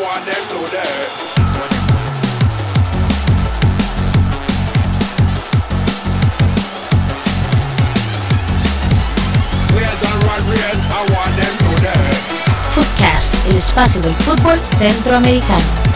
want. Footcast, fútbol centroamericano.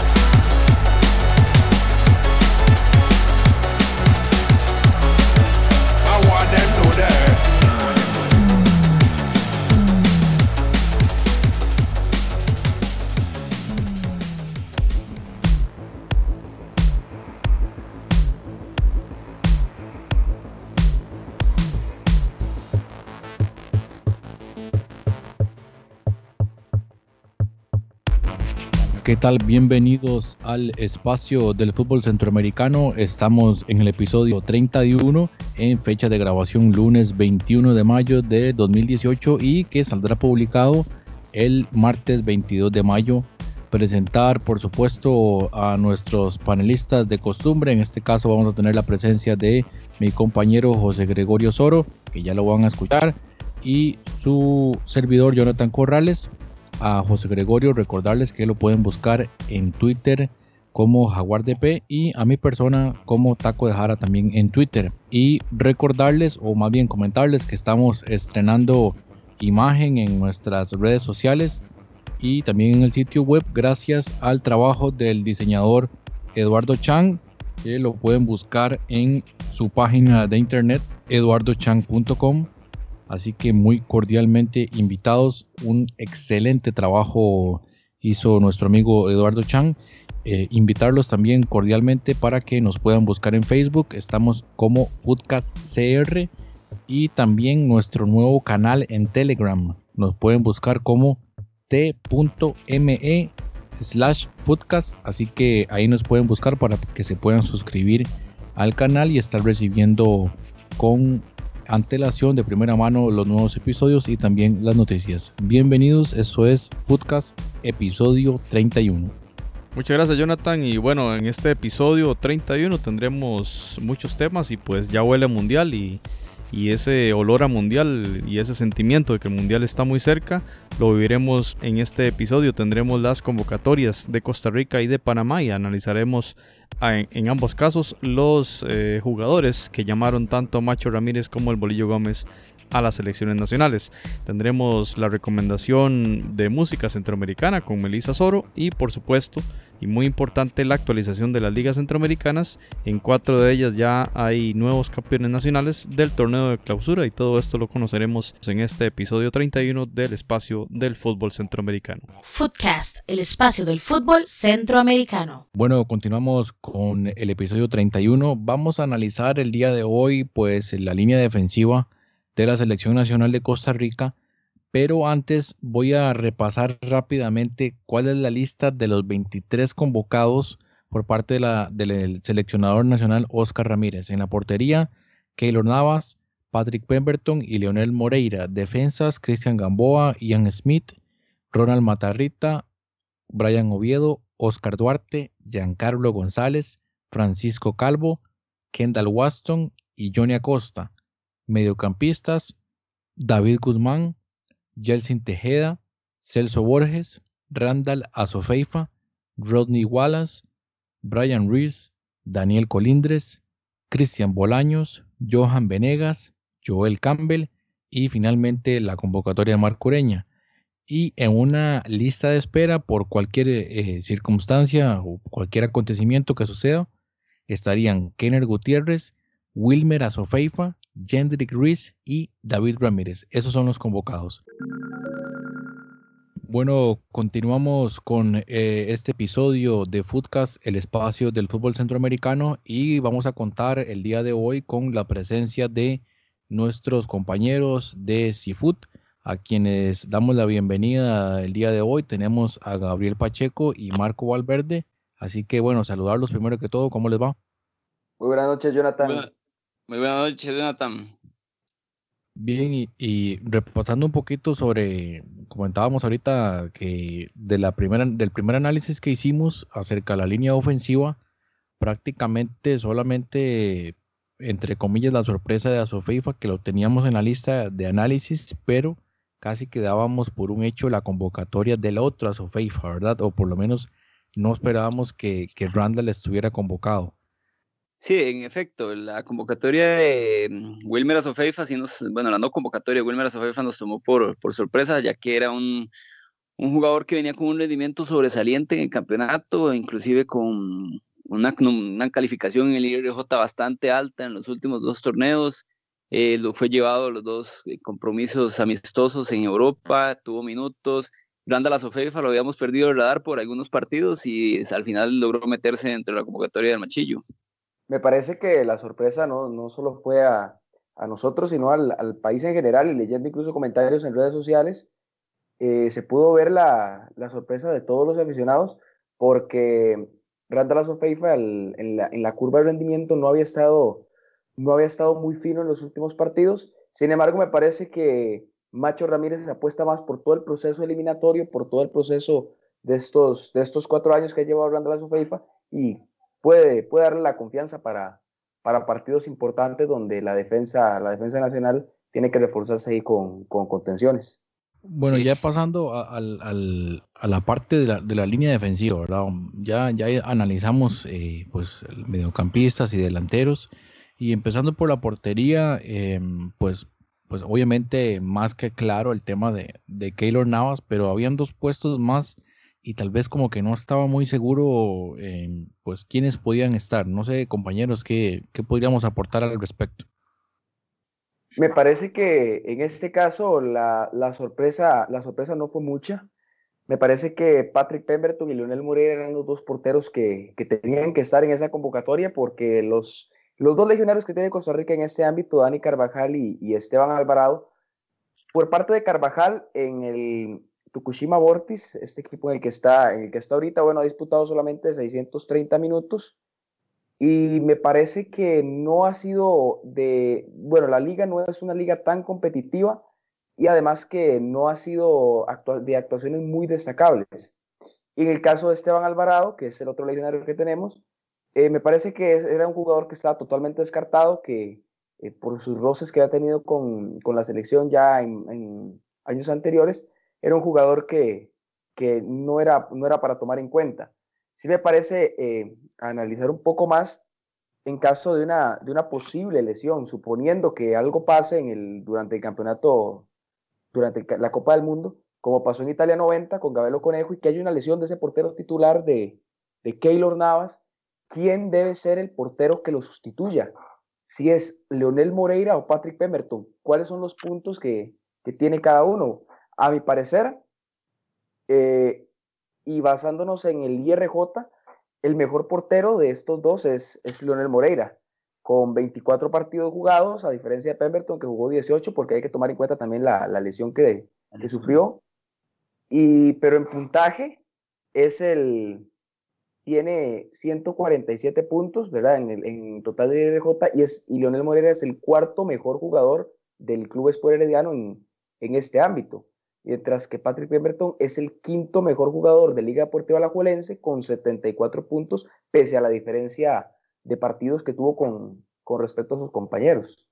¿Qué tal? Bienvenidos al espacio del fútbol centroamericano. Estamos en el episodio 31 en fecha de grabación lunes 21 de mayo de 2018 y que saldrá publicado el martes 22 de mayo. Presentar, por supuesto, a nuestros panelistas de costumbre. En este caso vamos a tener la presencia de mi compañero José Gregorio Soro, que ya lo van a escuchar, y su servidor Jonathan Corrales a José Gregorio, recordarles que lo pueden buscar en Twitter como Jaguar DP y a mi persona como Taco de Jara también en Twitter. Y recordarles, o más bien comentarles, que estamos estrenando imagen en nuestras redes sociales y también en el sitio web gracias al trabajo del diseñador Eduardo Chang, que lo pueden buscar en su página de internet eduardochang.com Así que muy cordialmente invitados. Un excelente trabajo hizo nuestro amigo Eduardo Chang. Eh, invitarlos también cordialmente para que nos puedan buscar en Facebook. Estamos como Foodcast CR y también nuestro nuevo canal en Telegram. Nos pueden buscar como t.me slash Foodcast. Así que ahí nos pueden buscar para que se puedan suscribir al canal y estar recibiendo con antelación de primera mano los nuevos episodios y también las noticias. Bienvenidos, eso es Foodcast episodio 31. Muchas gracias Jonathan y bueno, en este episodio 31 tendremos muchos temas y pues ya huele mundial y, ese olor a mundial y ese sentimiento de que el mundial está muy cerca lo viviremos en este episodio. Tendremos las convocatorias de Costa Rica y de Panamá y analizaremos en, ambos casos los eh, jugadores que llamaron tanto a Macho Ramírez como el Bolillo Gómez a las selecciones nacionales. Tendremos la recomendación de música centroamericana con Melissa Soro y por supuesto y muy importante la actualización de las ligas centroamericanas. En cuatro de ellas ya hay nuevos campeones nacionales del torneo de clausura y todo esto lo conoceremos en este episodio 31 del espacio del fútbol centroamericano. Footcast, el espacio del fútbol centroamericano. Bueno, continuamos con el episodio 31. Vamos a analizar el día de hoy pues la línea defensiva de la selección nacional de Costa Rica. Pero antes voy a repasar rápidamente cuál es la lista de los 23 convocados por parte del seleccionador nacional Oscar Ramírez. En la portería, Keylor Navas, Patrick Pemberton y Leonel Moreira. Defensas, Cristian Gamboa, Ian Smith, Ronald Matarrita, Brian Oviedo, Oscar Duarte, Giancarlo González, Francisco Calvo, Kendall Waston y Johnny Acosta. Mediocampistas, David Guzmán, Jelsin Tejeda, Celso Borges, Randall Azofeifa, Rodney Wallace, Brian Rees, Daniel Colindres, Cristian Bolaños, Johan Venegas, Joel Campbell y finalmente la convocatoria de Marco Ureña. Y en una lista de espera por cualquier eh, circunstancia o cualquier acontecimiento que suceda, estarían Kenner Gutiérrez, Wilmer Azofeifa, Jendrik Rees y David Ramírez. Esos son los convocados. Bueno, continuamos con eh, este episodio de Footcast, el espacio del fútbol centroamericano, y vamos a contar el día de hoy con la presencia de nuestros compañeros de Seafood, a quienes damos la bienvenida el día de hoy. Tenemos a Gabriel Pacheco y Marco Valverde. Así que bueno, saludarlos primero que todo. ¿Cómo les va? Muy buenas noches, Jonathan. Muy buenas noches, Jonathan. Bien, y, repasando un poquito sobre, comentábamos ahorita que de la primera, del primer análisis que hicimos acerca de la línea ofensiva, prácticamente solamente, entre comillas, la sorpresa de Asofeifa, que lo teníamos en la lista de análisis, pero casi que dábamos por un hecho la convocatoria del otro a Sofeifa, ¿verdad? O por lo menos no esperábamos que, que Randall estuviera convocado. Sí, en efecto, la convocatoria de mm, Wilmer Azofeifa, sí nos, bueno, la no convocatoria de Wilmer Azofeifa nos tomó por, por sorpresa, ya que era un, un jugador que venía con un rendimiento sobresaliente en el campeonato, inclusive con una, una calificación en el IRJ bastante alta en los últimos dos torneos. Eh, lo fue llevado a los dos eh, compromisos amistosos en Europa, tuvo minutos. Randall Azofeifa lo habíamos perdido el radar por algunos partidos y al final logró meterse dentro de la convocatoria del Machillo. Me parece que la sorpresa no, no solo fue a, a nosotros, sino al, al, país en general, y leyendo incluso comentarios en redes sociales, eh, se pudo ver la, la, sorpresa de todos los aficionados, porque Randall Azofeifa en la, en la curva de rendimiento no había, estado, no había estado muy fino en los últimos partidos. Sin embargo, me parece que Macho Ramírez se apuesta más por todo el proceso eliminatorio, por todo el proceso de estos, de estos cuatro años que ha llevado Randall Azofeifa y puede, puede darle la confianza para, para partidos importantes donde la defensa, la defensa nacional tiene que reforzarse ahí con, con contenciones. Bueno, sí. ya pasando a, a, a, la parte de la, de la, línea defensiva, ¿verdad? Ya, ya analizamos eh, pues mediocampistas y delanteros y empezando por la portería, eh, pues, pues obviamente más que claro el tema de, de Keylor Navas, pero habían dos puestos más y tal vez como que no estaba muy seguro pues quiénes podían estar. No sé, compañeros, ¿qué, qué podríamos aportar al respecto? Me parece que en este caso la, la, sorpresa, la sorpresa no fue mucha. Me parece que Patrick Pemberton y Leonel Moreira eran los dos porteros que, que tenían que estar en esa convocatoria porque los, los dos legionarios que tiene Costa Rica en este ámbito, Dani Carvajal y Esteban Alvarado, por parte de Carvajal en el, Tukushima Vortis, este equipo en el que está, en el que está ahorita, bueno, ha disputado solamente 630 minutos y me parece que no ha sido de, bueno, la liga no es una liga tan competitiva y además que no ha sido de actuaciones muy destacables. Y en el caso de Esteban Alvarado, que es el otro legionario que tenemos, eh, me parece que era un jugador que estaba totalmente descartado, que eh, por sus roces que ha tenido con, con la selección ya en años anteriores, era un jugador que, que no, era, no era para tomar en cuenta. Sí me parece eh, analizar un poco más en caso de una, de una posible lesión, suponiendo que algo pase en el, durante el campeonato, durante la Copa del Mundo, como pasó en Italia 90 con Gabelo Conejo, y que haya una lesión de ese portero titular de, de Keylor Navas, ¿quién debe ser el portero que lo sustituya? Si es Leonel Moreira o Patrick Pemberton, ¿cuáles son los puntos que, que tiene cada uno? A mi parecer, eh, y basándonos en el IRJ, el mejor portero de estos dos es, es Leonel Moreira, con 24 partidos jugados, a diferencia de Pemberton, que jugó 18, porque hay que tomar en cuenta también la, la lesión que, que sufrió. Y, pero en puntaje es el, tiene 147 puntos, ¿verdad? En, el, en total de IRJ, y, es, y Leonel Moreira es el cuarto mejor jugador del Club Sport Herediano en, en este ámbito mientras que Patrick Pemberton es el quinto mejor jugador de Liga Deportiva Alajuelense con 74 puntos, pese a la diferencia de partidos que tuvo con, con respecto a sus compañeros.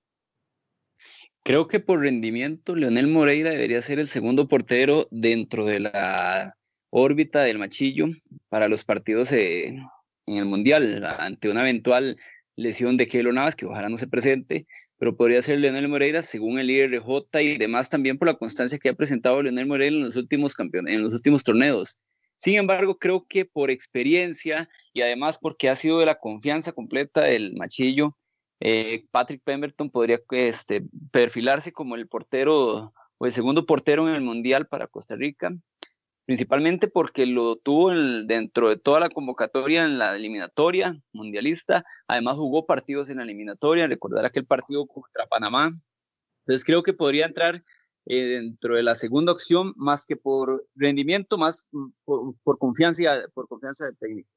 Creo que por rendimiento, Leonel Moreira debería ser el segundo portero dentro de la órbita del Machillo para los partidos en el Mundial, ante una eventual lesión de Keylor Navas, que ojalá no se presente, pero podría ser Leonel Moreira según el IRJ y demás también por la constancia que ha presentado Leonel Moreira en los últimos campeones, en los últimos torneos. Sin embargo, creo que por experiencia y además porque ha sido de la confianza completa del Machillo, eh, Patrick Pemberton podría este, perfilarse como el portero o el segundo portero en el Mundial para Costa Rica principalmente porque lo tuvo dentro de toda la convocatoria en la eliminatoria mundialista, además jugó partidos en la eliminatoria, recordar aquel partido contra Panamá, entonces creo que podría entrar eh, dentro de la segunda opción más que por rendimiento, más por, confianza, por confianza del técnico.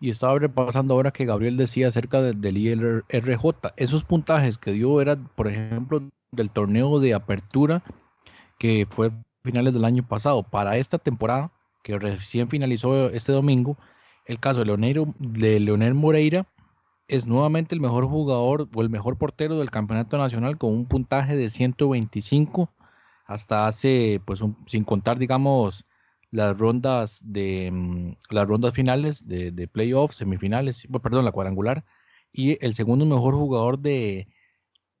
Y estaba repasando ahora que Gabriel decía acerca de, del IRJ, esos puntajes que dio era, por ejemplo, del torneo de apertura que fue finales del año pasado. Para esta temporada, que recién finalizó este domingo, el caso de Leonel, de Leonel Moreira es nuevamente el mejor jugador o el mejor portero del campeonato nacional con un puntaje de 125 hasta hace, pues sin contar, digamos, las rondas de mm, las rondas finales de, de playoffs, semifinales, perdón, la cuadrangular, y el segundo mejor jugador de,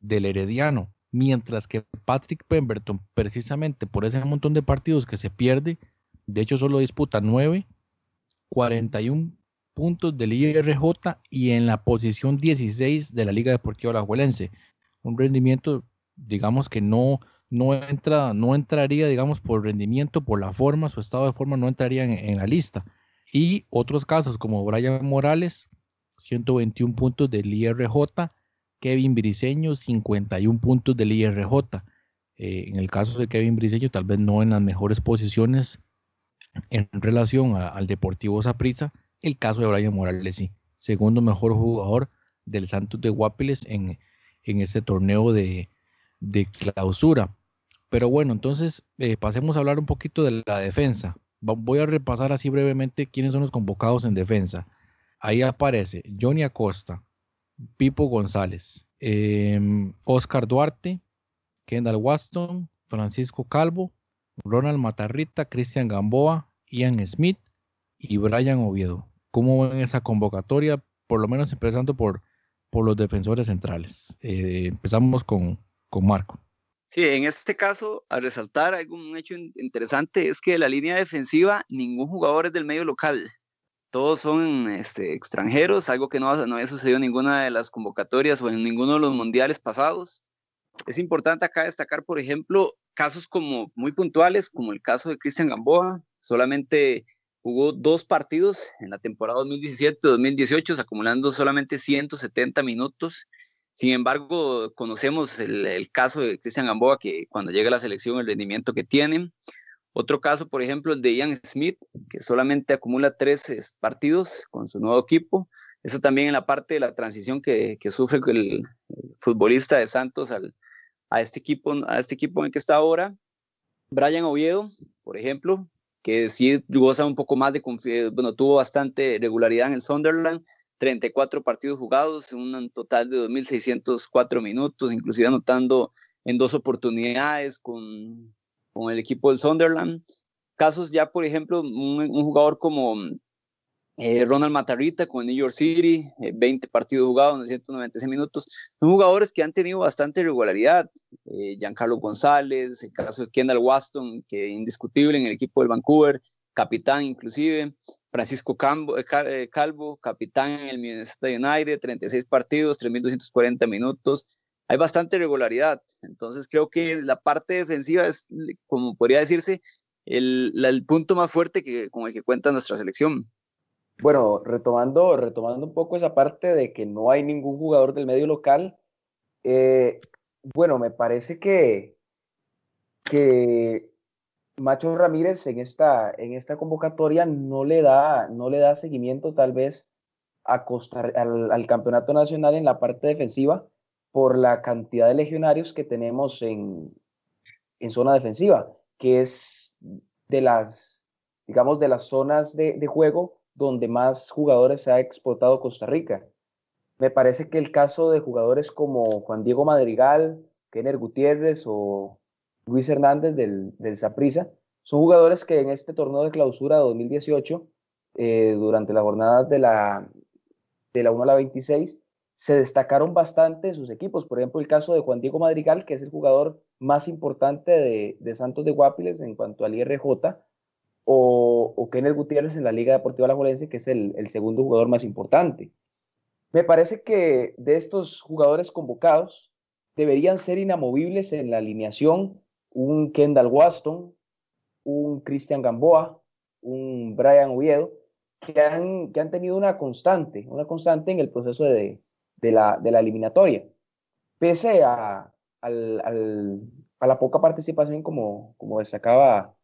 del Herediano. Mientras que Patrick Pemberton, precisamente por ese montón de partidos que se pierde, de hecho solo disputa 9, 41 puntos del IRJ y en la posición 16 de la Liga Deportiva Alajuelense. Un rendimiento, digamos que no, no, entra, no entraría, digamos, por rendimiento, por la forma, su estado de forma no entraría en, la lista. Y otros casos como Brian Morales, 121 puntos del IRJ, Kevin Briseño, 51 puntos del IRJ. Eh, en el caso de Kevin Briseño, tal vez no en las mejores posiciones en relación al Deportivo Saprissa, el caso de Brian Morales sí, segundo mejor jugador del Santos de Guapiles en, en este torneo de, clausura. Pero bueno, entonces eh, pasemos a hablar un poquito de la defensa. Voy a repasar así brevemente quiénes son los convocados en defensa. Ahí aparece Johnny Acosta, Pipo González, Oscar em, Duarte, Kendall Waston, Francisco Calvo, Ronald Matarrita, Cristian Gamboa, Ian Smith y Brian Oviedo. ¿Cómo ven esa convocatoria? Por lo menos empezando por, por los defensores centrales. Eh, empezamos con, con Marco. Sí, en este caso, a resaltar algún hecho interesante es que de la línea defensiva ningún jugador es del medio local. Todos son este, extranjeros, algo que no, no había sucedido en ninguna de las convocatorias o en ninguno de los mundiales pasados. Es importante acá destacar, por ejemplo, casos como muy puntuales, como el caso de Cristian Gamboa, solamente jugó dos partidos en la temporada 2017-2018, acumulando solamente 170 minutos. Sin embargo, conocemos el, caso de Cristian Gamboa, que cuando llega a la selección, el rendimiento que tiene. Otro caso, por ejemplo, el de Ian Smith, que solamente acumula tres partidos con su nuevo equipo. Eso también en la parte de la transición que, que sufre el, futbolista de Santos al, a este equipo, a este equipo en el que está ahora. Brian Oviedo, por ejemplo, que sí goza un poco más de confianza, bueno, tuvo bastante regularidad en el Sunderland, 34 partidos jugados, un total de 2.604 minutos, inclusive anotando en dos oportunidades con, con el equipo del Sunderland. Casos ya, por ejemplo, un, jugador como eh, Ronald Matarrita con New York City, 20 eh, partidos jugados, 996 minutos. Son jugadores que han tenido bastante regularidad. Eh, Giancarlo González, el caso de Kendall Waston, que indiscutible en el equipo del Vancouver, capitán inclusive. Francisco Calvo, capitán en el Minnesota United, 36 partidos, 3.240 minutos. Hay bastante regularidad. Entonces creo que la parte defensiva es, como podría decirse, el, punto más fuerte que, con el que cuenta nuestra selección. Bueno, retomando, retomando un poco esa parte de que no hay ningún jugador del medio local, eh, bueno, me parece que, que Macho Ramírez en esta, en esta convocatoria no le, da, no le da seguimiento tal vez a al, al, campeonato nacional en la parte defensiva por la cantidad de legionarios que tenemos en, en zona defensiva, que es de las, digamos, de las zonas de, de juego donde más jugadores se ha exportado Costa Rica. Me parece que el caso de jugadores como Juan Diego Madrigal, Kenner Gutiérrez o Luis Hernández del, del Saprissa son jugadores que en este torneo de clausura 2018, eh, durante la jornada de la, de la 1 a la 26, se destacaron bastante en sus equipos. Por ejemplo, el caso de Juan Diego Madrigal, que es el jugador más importante de, Santos de Guapiles en cuanto al IRJ, o, o Kenneth Gutiérrez en la Liga Deportiva Alajuelense, que es el, el segundo jugador más importante. Me parece que de estos jugadores convocados deberían ser inamovibles en la alineación un Kendall Waston, un Cristian Gamboa, un Brian Oviedo, que han, que han tenido una constante, una constante en el proceso de, de, la, de la, eliminatoria. Pese a, al, al, a, la poca participación, como, como destacaba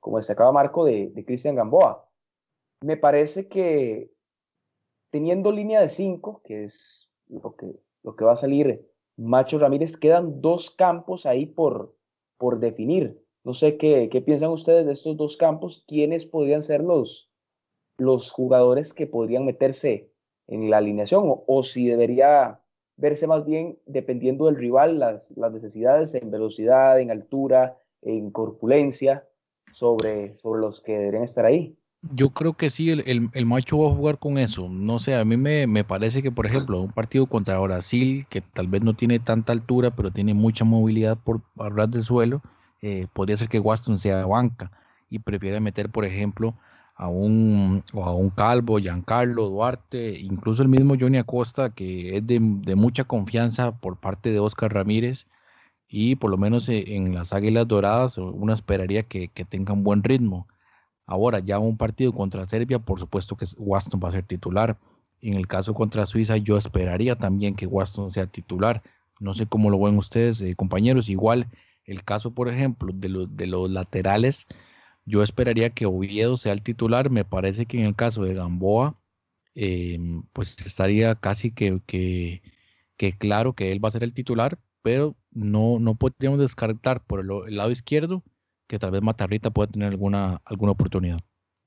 como destacaba Marco, de, de Cristian Gamboa. Me parece que teniendo línea de 5, que es lo que, lo que va a salir Macho Ramírez, quedan dos campos ahí por, por definir. No sé qué, qué piensan ustedes de estos dos campos, quiénes podrían ser los, los jugadores que podrían meterse en la alineación o, o, si debería verse más bien dependiendo del rival las, las necesidades en velocidad, en altura, en corpulencia sobre, sobre los que deberían estar ahí. Yo creo que sí, el, el, macho va a jugar con eso. No sé, a mí me, me, parece que, por ejemplo, un partido contra Brasil, que tal vez no tiene tanta altura, pero tiene mucha movilidad por hablar del suelo, eh, podría ser que Waston sea banca y prefiere meter, por ejemplo, a un, a un Calvo, Giancarlo, Duarte, incluso el mismo Johnny Acosta, que es de, de mucha confianza por parte de Oscar Ramírez, y por lo menos eh, en las Águilas Doradas uno esperaría que, que tengan buen ritmo. Ahora, ya un partido contra Serbia, por supuesto que Waston va a ser titular. En el caso contra Suiza, yo esperaría también que Waston sea titular. No sé cómo lo ven ustedes, eh, compañeros. Igual, el caso, por ejemplo, de, los de los laterales, yo esperaría que Oviedo sea el titular. Me parece que en el caso de Gamboa, em, pues estaría casi que, claro que él va a ser el titular, pero no, no podríamos descartar por el lado izquierdo que tal vez Matarrita pueda tener alguna, alguna oportunidad.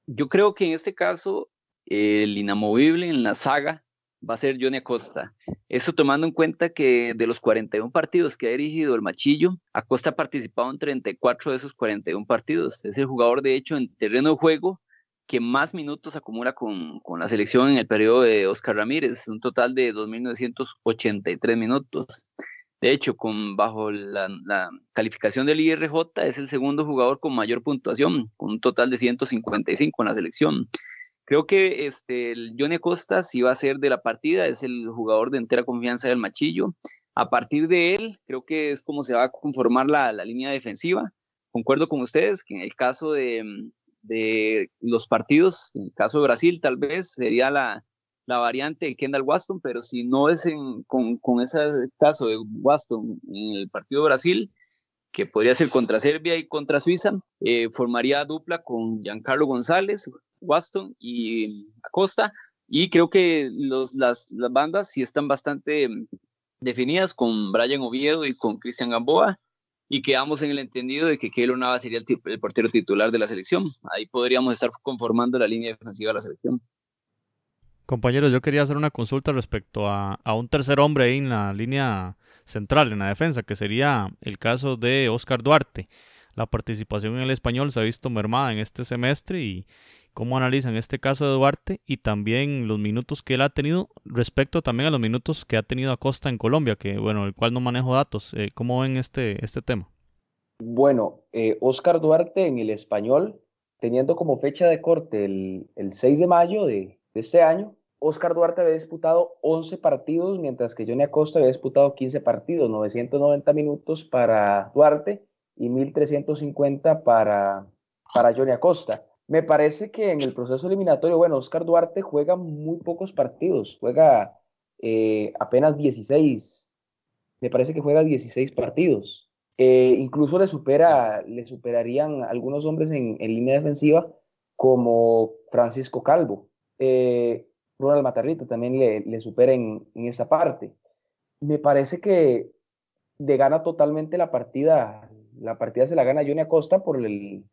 Yo creo que en este caso el inamovible en la saga va a ser Johnny Acosta. Eso tomando en cuenta que de los 41 partidos que ha dirigido el Machillo, Acosta ha participado en 34 de esos 41 partidos. Es el jugador, de hecho, en terreno de juego que más minutos acumula con, con la selección en el periodo de Oscar Ramírez, un total de 2.983 minutos. De hecho, con, bajo la, calificación del IRJ, es el segundo jugador con mayor puntuación, con un total de 155 en la selección. Creo que este, el Johnny Costa sí va a ser de la partida, es el jugador de entera confianza del Machillo. A partir de él, creo que es como se va a conformar la, línea defensiva. Concuerdo con ustedes que en el caso de, de los partidos, en el caso de Brasil, tal vez sería la, la variante de Kendall Waston, pero si no es con, con, ese caso de Waston en el partido de Brasil, que podría ser contra Serbia y contra Suiza, eh, formaría dupla con Giancarlo González, Waston y Acosta, y creo que los, las, bandas sí están bastante definidas con Brian Oviedo y con Cristian Gamboa, y quedamos en el entendido de que Keylor Nava sería el, portero titular de la selección. Ahí podríamos estar conformando la línea defensiva de la selección. Compañeros, yo quería hacer una consulta respecto a, un tercer hombre ahí en la línea central, en la defensa, que sería el caso de Oscar Duarte. La participación en el español se ha visto mermada en este semestre y cómo analizan este caso de Duarte y también los minutos que él ha tenido respecto también a los minutos que ha tenido Acosta en Colombia, que bueno, el cual no manejo datos. Eh, ¿Cómo ven este, este tema? Bueno, eh, Oscar Duarte en el español, teniendo como fecha de corte el, 6 de mayo de este año, Oscar Duarte había disputado 11 partidos, mientras que Johnny Acosta había disputado 15 partidos, 990 minutos para Duarte y 1350 para, para Johnny Acosta. Me parece que en el proceso eliminatorio, bueno, Oscar Duarte juega muy pocos partidos, juega eh, apenas 16, me parece que juega 16 partidos. Eh, incluso le, supera, le superarían algunos hombres en, línea defensiva como Francisco Calvo. Eh, Ronald Matarrita también le, le supera en, esa parte. Me parece que le gana totalmente la partida, la partida se la gana Johnny Acosta por, el,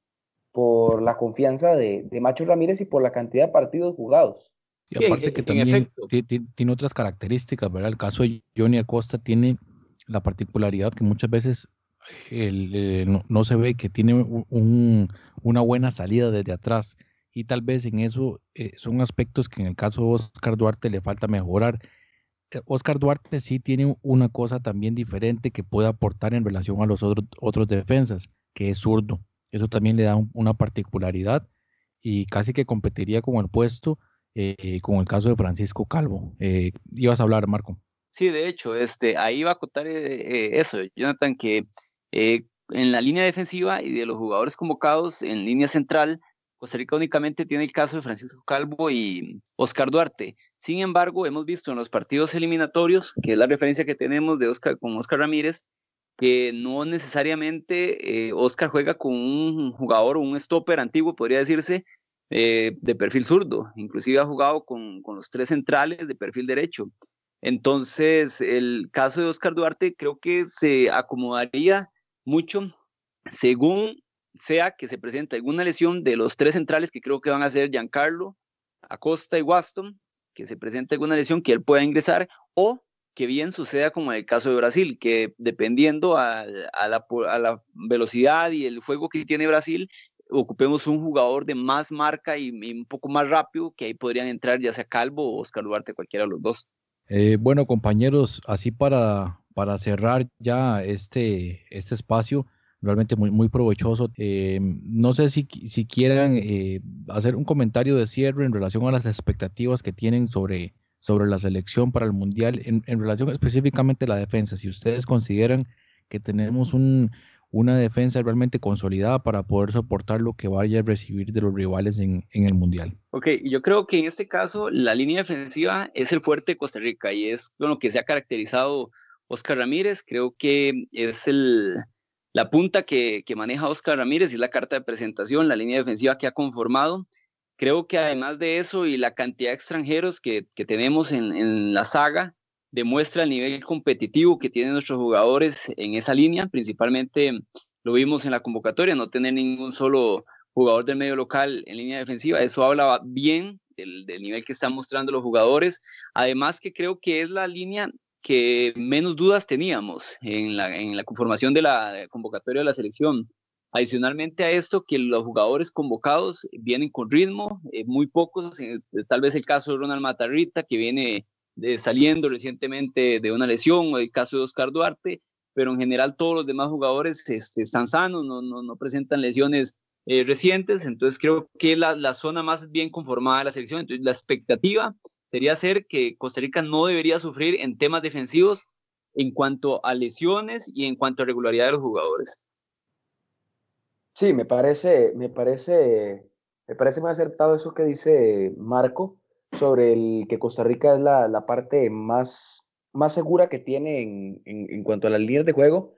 por la confianza de, de Macho Ramírez y por la cantidad de partidos jugados. Y aparte que también tiene otras características, ¿verdad? El caso de Johnny Acosta tiene la particularidad que muchas veces eh, no, se ve que tiene un, una buena salida desde atrás y tal vez en eso eh, son aspectos que en el caso de Oscar Duarte le falta mejorar. Eh, Oscar Duarte sí tiene una cosa también diferente que puede aportar en relación a los otros, otros defensas, que es zurdo. Eso también le da una particularidad y casi que competiría con el puesto eh, con el caso de Francisco Calvo. ibas a hablar, Marco. Sí, de hecho, este, ahí va a acotar eso, Jonathan, que en la línea defensiva y de los jugadores convocados en línea central, Costa Rica únicamente tiene el caso de Francisco Calvo y Oscar Duarte. Sin embargo, hemos visto en los partidos eliminatorios, que es la referencia que tenemos de Oscar con Oscar Ramírez, que no necesariamente eh, Oscar juega con un jugador o un stopper antiguo, podría decirse, eh, de perfil zurdo. Inclusive ha jugado con, con los tres centrales de perfil derecho. Entonces, el caso de Oscar Duarte creo que se acomodaría mucho según sea que se presente alguna lesión de los tres centrales que creo que van a ser Giancarlo, Acosta y Waston, que se presente alguna lesión que él pueda ingresar, o que bien suceda como en el caso de Brasil, que dependiendo a, la, velocidad y el juego que tiene Brasil, ocupemos un jugador de más marca y, un poco más rápido, que ahí podrían entrar ya sea Calvo o Oscar Duarte, cualquiera de los dos. Eh, bueno, compañeros, así para, para cerrar ya este, este espacio, realmente muy, muy provechoso. Eh, no sé si, si quieran eh, hacer un comentario de cierre en relación a las expectativas que tienen sobre, sobre la selección para el Mundial, en, en relación específicamente a la defensa. Si ustedes consideran que tenemos un, una defensa realmente consolidada para poder soportar lo que vaya a recibir de los rivales en, en, el Mundial. Ok, yo creo que en este caso la línea defensiva es el fuerte de Costa Rica y es lo que se ha caracterizado Oscar Ramírez. Creo que es el, la punta que, maneja Oscar Ramírez y la carta de presentación, la línea defensiva que ha conformado. Creo que además de eso y la cantidad de extranjeros que, tenemos en, la saga, demuestra el nivel competitivo que tienen nuestros jugadores en esa línea. Principalmente lo vimos en la convocatoria, no tener ningún solo jugador del medio local en línea defensiva. Eso habla bien del, del nivel que están mostrando los jugadores. Además que creo que es la línea que menos dudas teníamos en la, en la conformación de la convocatoria de la selección. Adicionalmente a esto, que los jugadores convocados vienen con ritmo, eh, muy pocos, eh, tal vez el caso de Ronald Matarrita, que viene saliendo recientemente de una lesión, o el caso de Oscar Duarte, pero en general todos los demás jugadores este, están sanos, no, no, no presentan lesiones eh, recientes, entonces creo que la, la zona más bien conformada de la selección, entonces la expectativa sería ser que Costa Rica no debería sufrir en temas defensivos en cuanto a lesiones y en cuanto a regularidad de los jugadores. Sí, me parece, me parece, me parece muy acertado eso que dice Marco sobre el que Costa Rica es la, la parte más, más segura que tiene en, en, cuanto a las líneas de juego.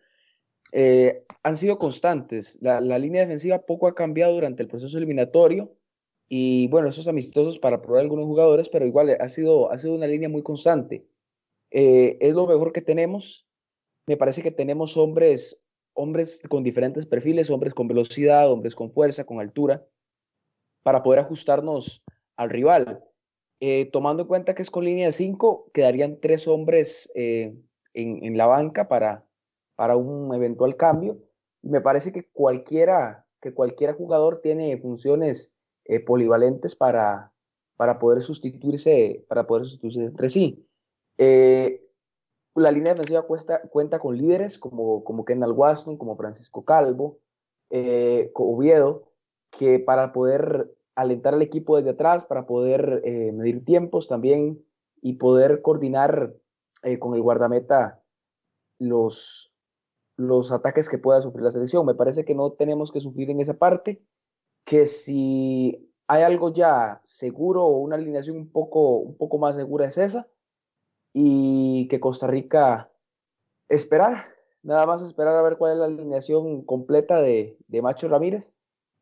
Eh, han sido constantes. La, la, línea defensiva poco ha cambiado durante el proceso eliminatorio. Y bueno, esos amistosos para probar algunos jugadores, pero igual ha sido, ha sido una línea muy constante. Eh, es lo mejor que tenemos. Me parece que tenemos hombres, hombres con diferentes perfiles, hombres con velocidad, hombres con fuerza, con altura, para poder ajustarnos al rival. Eh, tomando en cuenta que es con línea de 5, quedarían tres hombres eh, en, en, la banca para, para un eventual cambio. Me parece que cualquiera, que cualquiera jugador tiene funciones eh, polivalentes para, para poder sustituirse, para poder sustituirse entre sí. Eh, la línea defensiva cuesta, cuenta con líderes como, como Kendall Waston, como Francisco Calvo, eh, Oviedo, que para poder alentar al equipo desde atrás, para poder eh, medir tiempos también y poder coordinar con el guardameta los, los ataques que pueda sufrir la selección. Me parece que no tenemos que sufrir en esa parte que si hay algo ya seguro o una alineación un poco, un poco más segura es esa, y que Costa Rica esperar, nada más esperar a ver cuál es la alineación completa de, de Macho Ramírez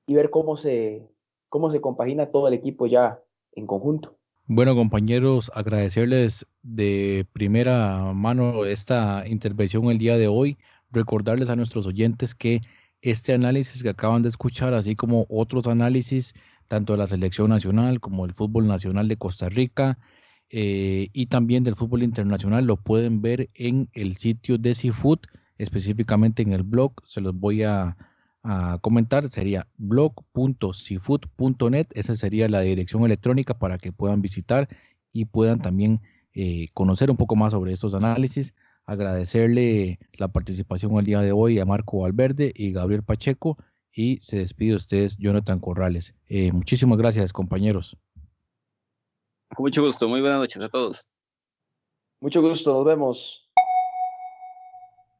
y ver cómo se, cómo se compagina todo el equipo ya en conjunto. Bueno, compañeros, agradecerles de primera mano esta intervención el día de hoy, recordarles a nuestros oyentes que este análisis que acaban de escuchar, así como otros análisis, tanto de la selección nacional como el fútbol nacional de Costa Rica eh, y también del fútbol internacional, lo pueden ver en el sitio de Seafood, específicamente en el blog, se los voy a, comentar, sería blog.seafood.net, esa sería la dirección electrónica para que puedan visitar y puedan también eh, conocer un poco más sobre estos análisis agradecerle la participación el día de hoy a Marco Valverde y Gabriel Pacheco y se despide de ustedes Jonathan Corrales. Eh, muchísimas gracias compañeros. Con mucho gusto, muy buenas noches a todos. Mucho gusto, nos vemos.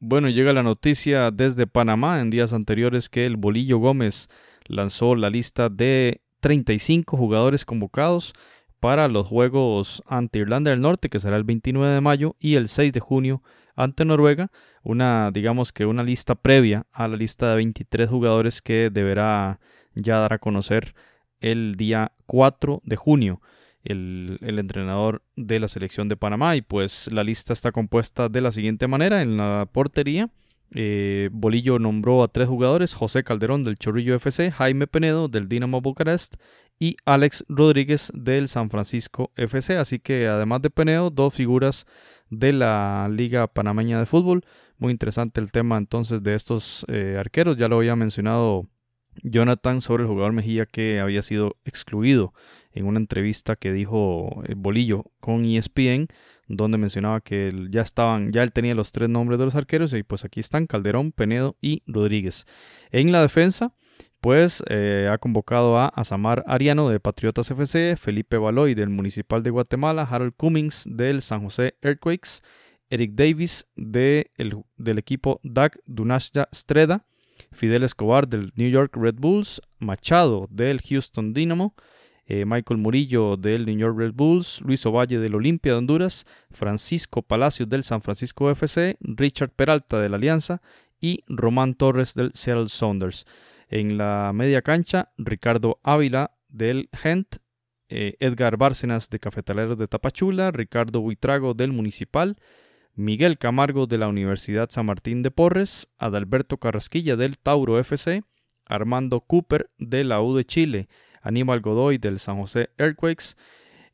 Bueno, llega la noticia desde Panamá en días anteriores que el Bolillo Gómez lanzó la lista de 35 jugadores convocados para los Juegos ante Irlanda del Norte, que será el 29 de mayo, y el 6 de junio ante Noruega. Una, digamos que una lista previa a la lista de 23 jugadores que deberá ya dar a conocer el día 4 de junio. El, entrenador de la selección de Panamá y pues la lista está compuesta de la siguiente manera en la portería eh, Bolillo nombró a tres jugadores, José Calderón del Chorrillo FC, Jaime Penedo del Dinamo Bucarest y Alex Rodríguez del San Francisco FC. Así que además de Penedo, dos figuras de la Liga Panameña de Fútbol. Muy interesante el tema entonces de estos eh, arqueros. Ya lo había mencionado Jonathan sobre el jugador Mejía que había sido excluido en una entrevista que dijo el Bolillo con ESPN, donde mencionaba que ya estaban, ya él tenía los tres nombres de los arqueros y pues aquí están Calderón, Penedo y Rodríguez. En la defensa, pues eh, ha convocado a Asamar Ariano de Patriotas FC, Felipe Baloy del Municipal de Guatemala, Harold Cummings del San José Earthquakes, Eric Davis de del equipo DAC Dunasha Streda, Fidel Escobar del New York Red Bulls, Machado del Houston Dynamo, eh, Michael Murillo del New York Red Bulls, Luis Ovalle del Olimpia de Honduras, Francisco Palacios del San Francisco FC, Richard Peralta de la Alianza y Román Torres del Seattle Sounders. En la media cancha, Ricardo Ávila del Gent, eh, Edgar Bárcenas de Cafetaleros de Tapachula, Ricardo Buitrago del Municipal, Miguel Camargo de la Universidad San Martín de Porres, Adalberto Carrasquilla del Tauro FC, Armando Cooper de la U de Chile, Aníbal Godoy del San José Earthquakes,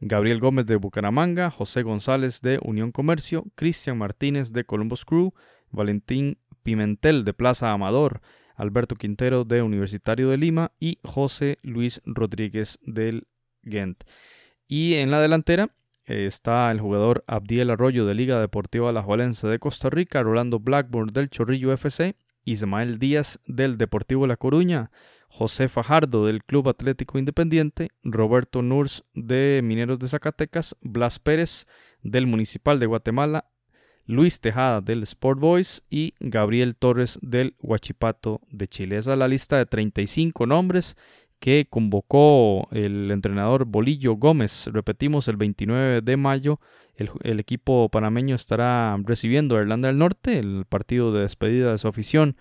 Gabriel Gómez de Bucaramanga, José González de Unión Comercio, Cristian Martínez de Columbus Crew, Valentín Pimentel de Plaza Amador, Alberto Quintero de Universitario de Lima y José Luis Rodríguez del Ghent. Y en la delantera eh, está el jugador Abdiel Arroyo de Liga Deportiva La Juelense de Costa Rica, Rolando Blackburn del Chorrillo FC, Ismael Díaz del Deportivo La Coruña, José Fajardo del Club Atlético Independiente, Roberto Nurs de Mineros de Zacatecas, Blas Pérez del Municipal de Guatemala Luis Tejada del Sport Boys y Gabriel Torres del Huachipato de Chile. Esa es la lista de 35 nombres que convocó el entrenador Bolillo Gómez. Repetimos, el 29 de mayo el, equipo panameño estará recibiendo a Irlanda del Norte, el partido de despedida de su afición,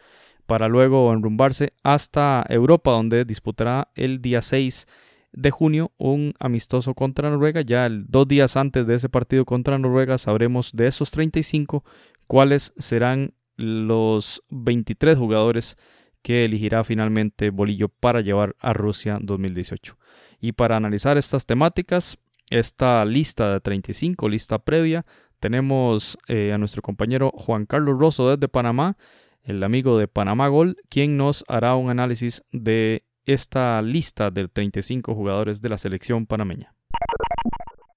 para luego enrumbarse hasta Europa, donde disputará el día 6 de junio un amistoso contra Noruega. Ya dos días antes de ese partido contra Noruega sabremos de esos 35 cuáles serán los 23 jugadores que elegirá finalmente Bolillo para llevar a Rusia 2018. Y para analizar estas temáticas, esta lista de 35, lista previa, tenemos eh, a nuestro compañero Juan Carlos Rosso desde Panamá, el amigo de Panamá Gol, quien nos hará un análisis de esta lista de 35 jugadores de la selección panameña.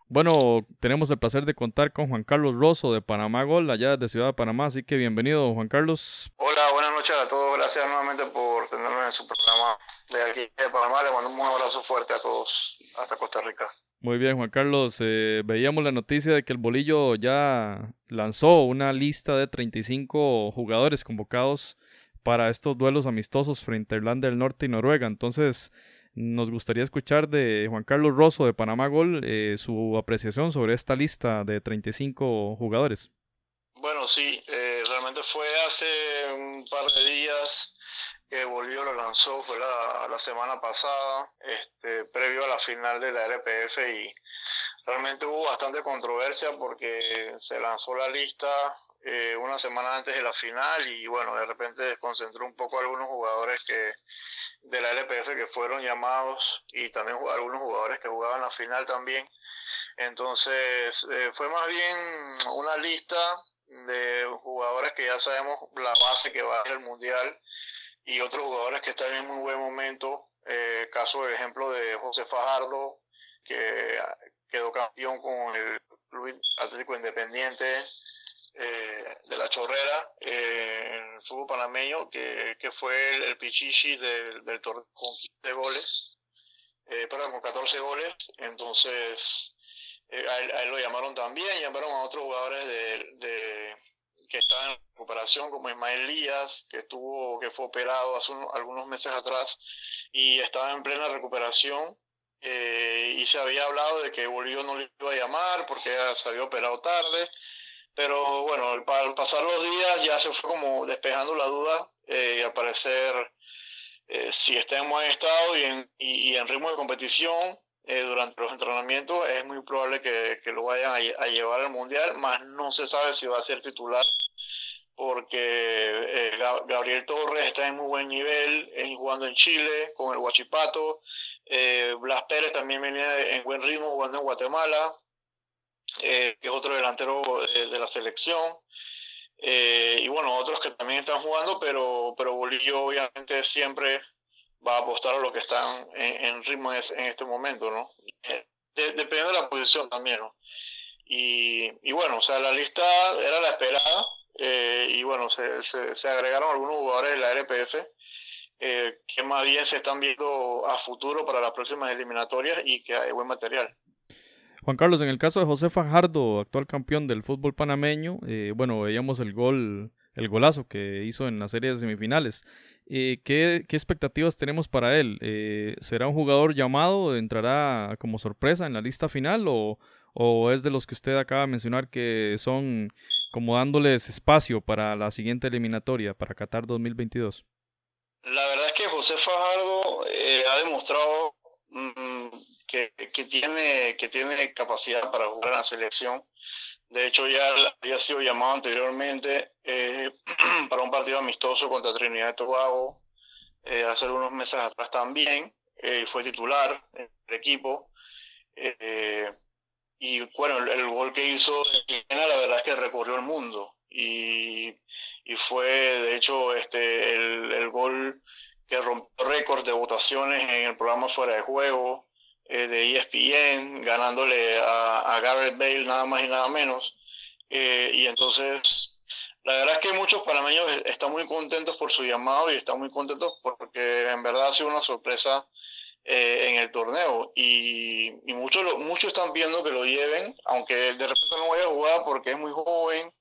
Bueno, tenemos el placer de contar con Juan Carlos Rosso de Panamá Gol, allá de Ciudad de Panamá, así que bienvenido Juan Carlos. Hola, buenas noches a todos, gracias nuevamente por tenernos en su programa de aquí de Panamá, le mando un abrazo fuerte a todos hasta Costa Rica. Muy bien, Juan Carlos, eh, veíamos la noticia de que el Bolillo ya lanzó una lista de 35 jugadores convocados para estos duelos amistosos frente a Irlanda del Norte y Noruega. Entonces, nos gustaría escuchar de Juan Carlos Rosso de Panamá Gol eh, su apreciación sobre esta lista de 35 jugadores. Bueno, sí, eh, realmente fue hace un par de días que volvió, lo lanzó, fue la, la semana pasada, este, previo a la final de la LPF y realmente hubo bastante controversia porque se lanzó la lista eh, una semana antes de la final y bueno, de repente desconcentró un poco algunos jugadores que de la LPF que fueron llamados y también algunos jugadores que jugaban la final también. Entonces eh, fue más bien una lista de jugadores que ya sabemos la base que va a ser el mundial y otros jugadores que están en muy buen momento. Eh, caso de ejemplo de José Fajardo, que quedó campeón con el Club Atlético Independiente. Eh, de la Chorrera eh, en el fútbol panameño, que, que fue el, Pichichi del, del torneo con 15 goles, eh, perdón, con 14 goles. Entonces, eh, a él, lo llamaron también, llamaron a otros jugadores de, que estaban en recuperación, como Ismael Díaz, que, estuvo, que fue operado hace algunos meses atrás y estaba en plena recuperación. y se había hablado de que Bolívar no le iba a llamar porque se había operado tarde pero bueno, al pasar los días ya se fue como despejando la duda eh, y al parecer eh, si está en buen estado y en, y, en ritmo de competición eh, durante los entrenamientos es muy probable que, que lo vayan a, llevar al mundial, más no se sabe si va a ser titular porque Gabriel Torres está en muy buen nivel jugando en Chile con el Huachipato, Blas Pérez también venía en buen ritmo jugando en Guatemala, que es otro delantero de la selección. y bueno, otros que también están jugando, pero, pero Bolillo obviamente siempre va a apostar a lo que están en, ritmo en, este momento, ¿no? dependiendo de la posición también, ¿no? Y, bueno, o sea, la lista era la esperada y bueno, se, se, agregaron algunos jugadores de la RPF eh, que más bien se están viendo a futuro para las próximas eliminatorias y que hay buen material. Juan Carlos, en el caso de José Fajardo, actual campeón del fútbol panameño, eh, bueno, veíamos el gol, el golazo que hizo en la serie de semifinales. Eh, ¿qué, ¿qué, expectativas tenemos para él? ¿Será un jugador llamado? ¿Entrará como sorpresa en la lista final? ¿O, ¿O es de los que usted acaba de mencionar que son como dándoles espacio para la siguiente eliminatoria, para Qatar 2022? La verdad es que José Fajardo eh, ha demostrado mm, que, que, tiene, que tiene capacidad para jugar en la selección. De hecho, ya había sido llamado anteriormente eh, para un partido amistoso contra Trinidad y Tobago eh, hace unos meses atrás también. fue titular en el equipo. y bueno, el, gol que hizo, la verdad es que recorrió el mundo. Y y fue de hecho este, el, el gol que rompió récords de votaciones en el programa Fuera de Juego eh, de ESPN, ganándole a, a, Garrett Bale nada más y nada menos. Eh, y entonces, la verdad es que muchos panameños están muy contentos por su llamado y están muy contentos porque en verdad ha sido una sorpresa eh, en el torneo. Y, y muchos, muchos están viendo que lo lleven, aunque de repente no vaya a jugar porque es muy joven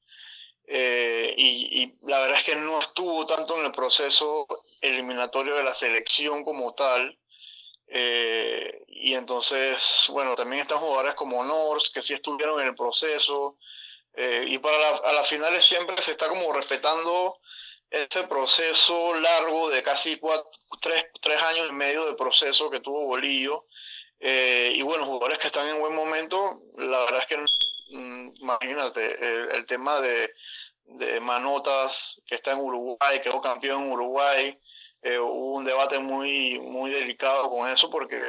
eh, y, la verdad es que no estuvo tanto en el proceso eliminatorio de la selección como tal. Eh, y entonces, bueno, también están jugadores como Norse que sí estuvieron en el proceso. Eh, y para las finales siempre se está como respetando ese proceso largo de casi cuatro, tres, tres años y medio de proceso que tuvo Bolillo. y bueno, jugadores que están en buen momento, la verdad es que Mm, imagínate, el, tema de, de, Manotas, que está en Uruguay, quedó campeón en Uruguay, eh, hubo un debate muy, muy delicado con eso porque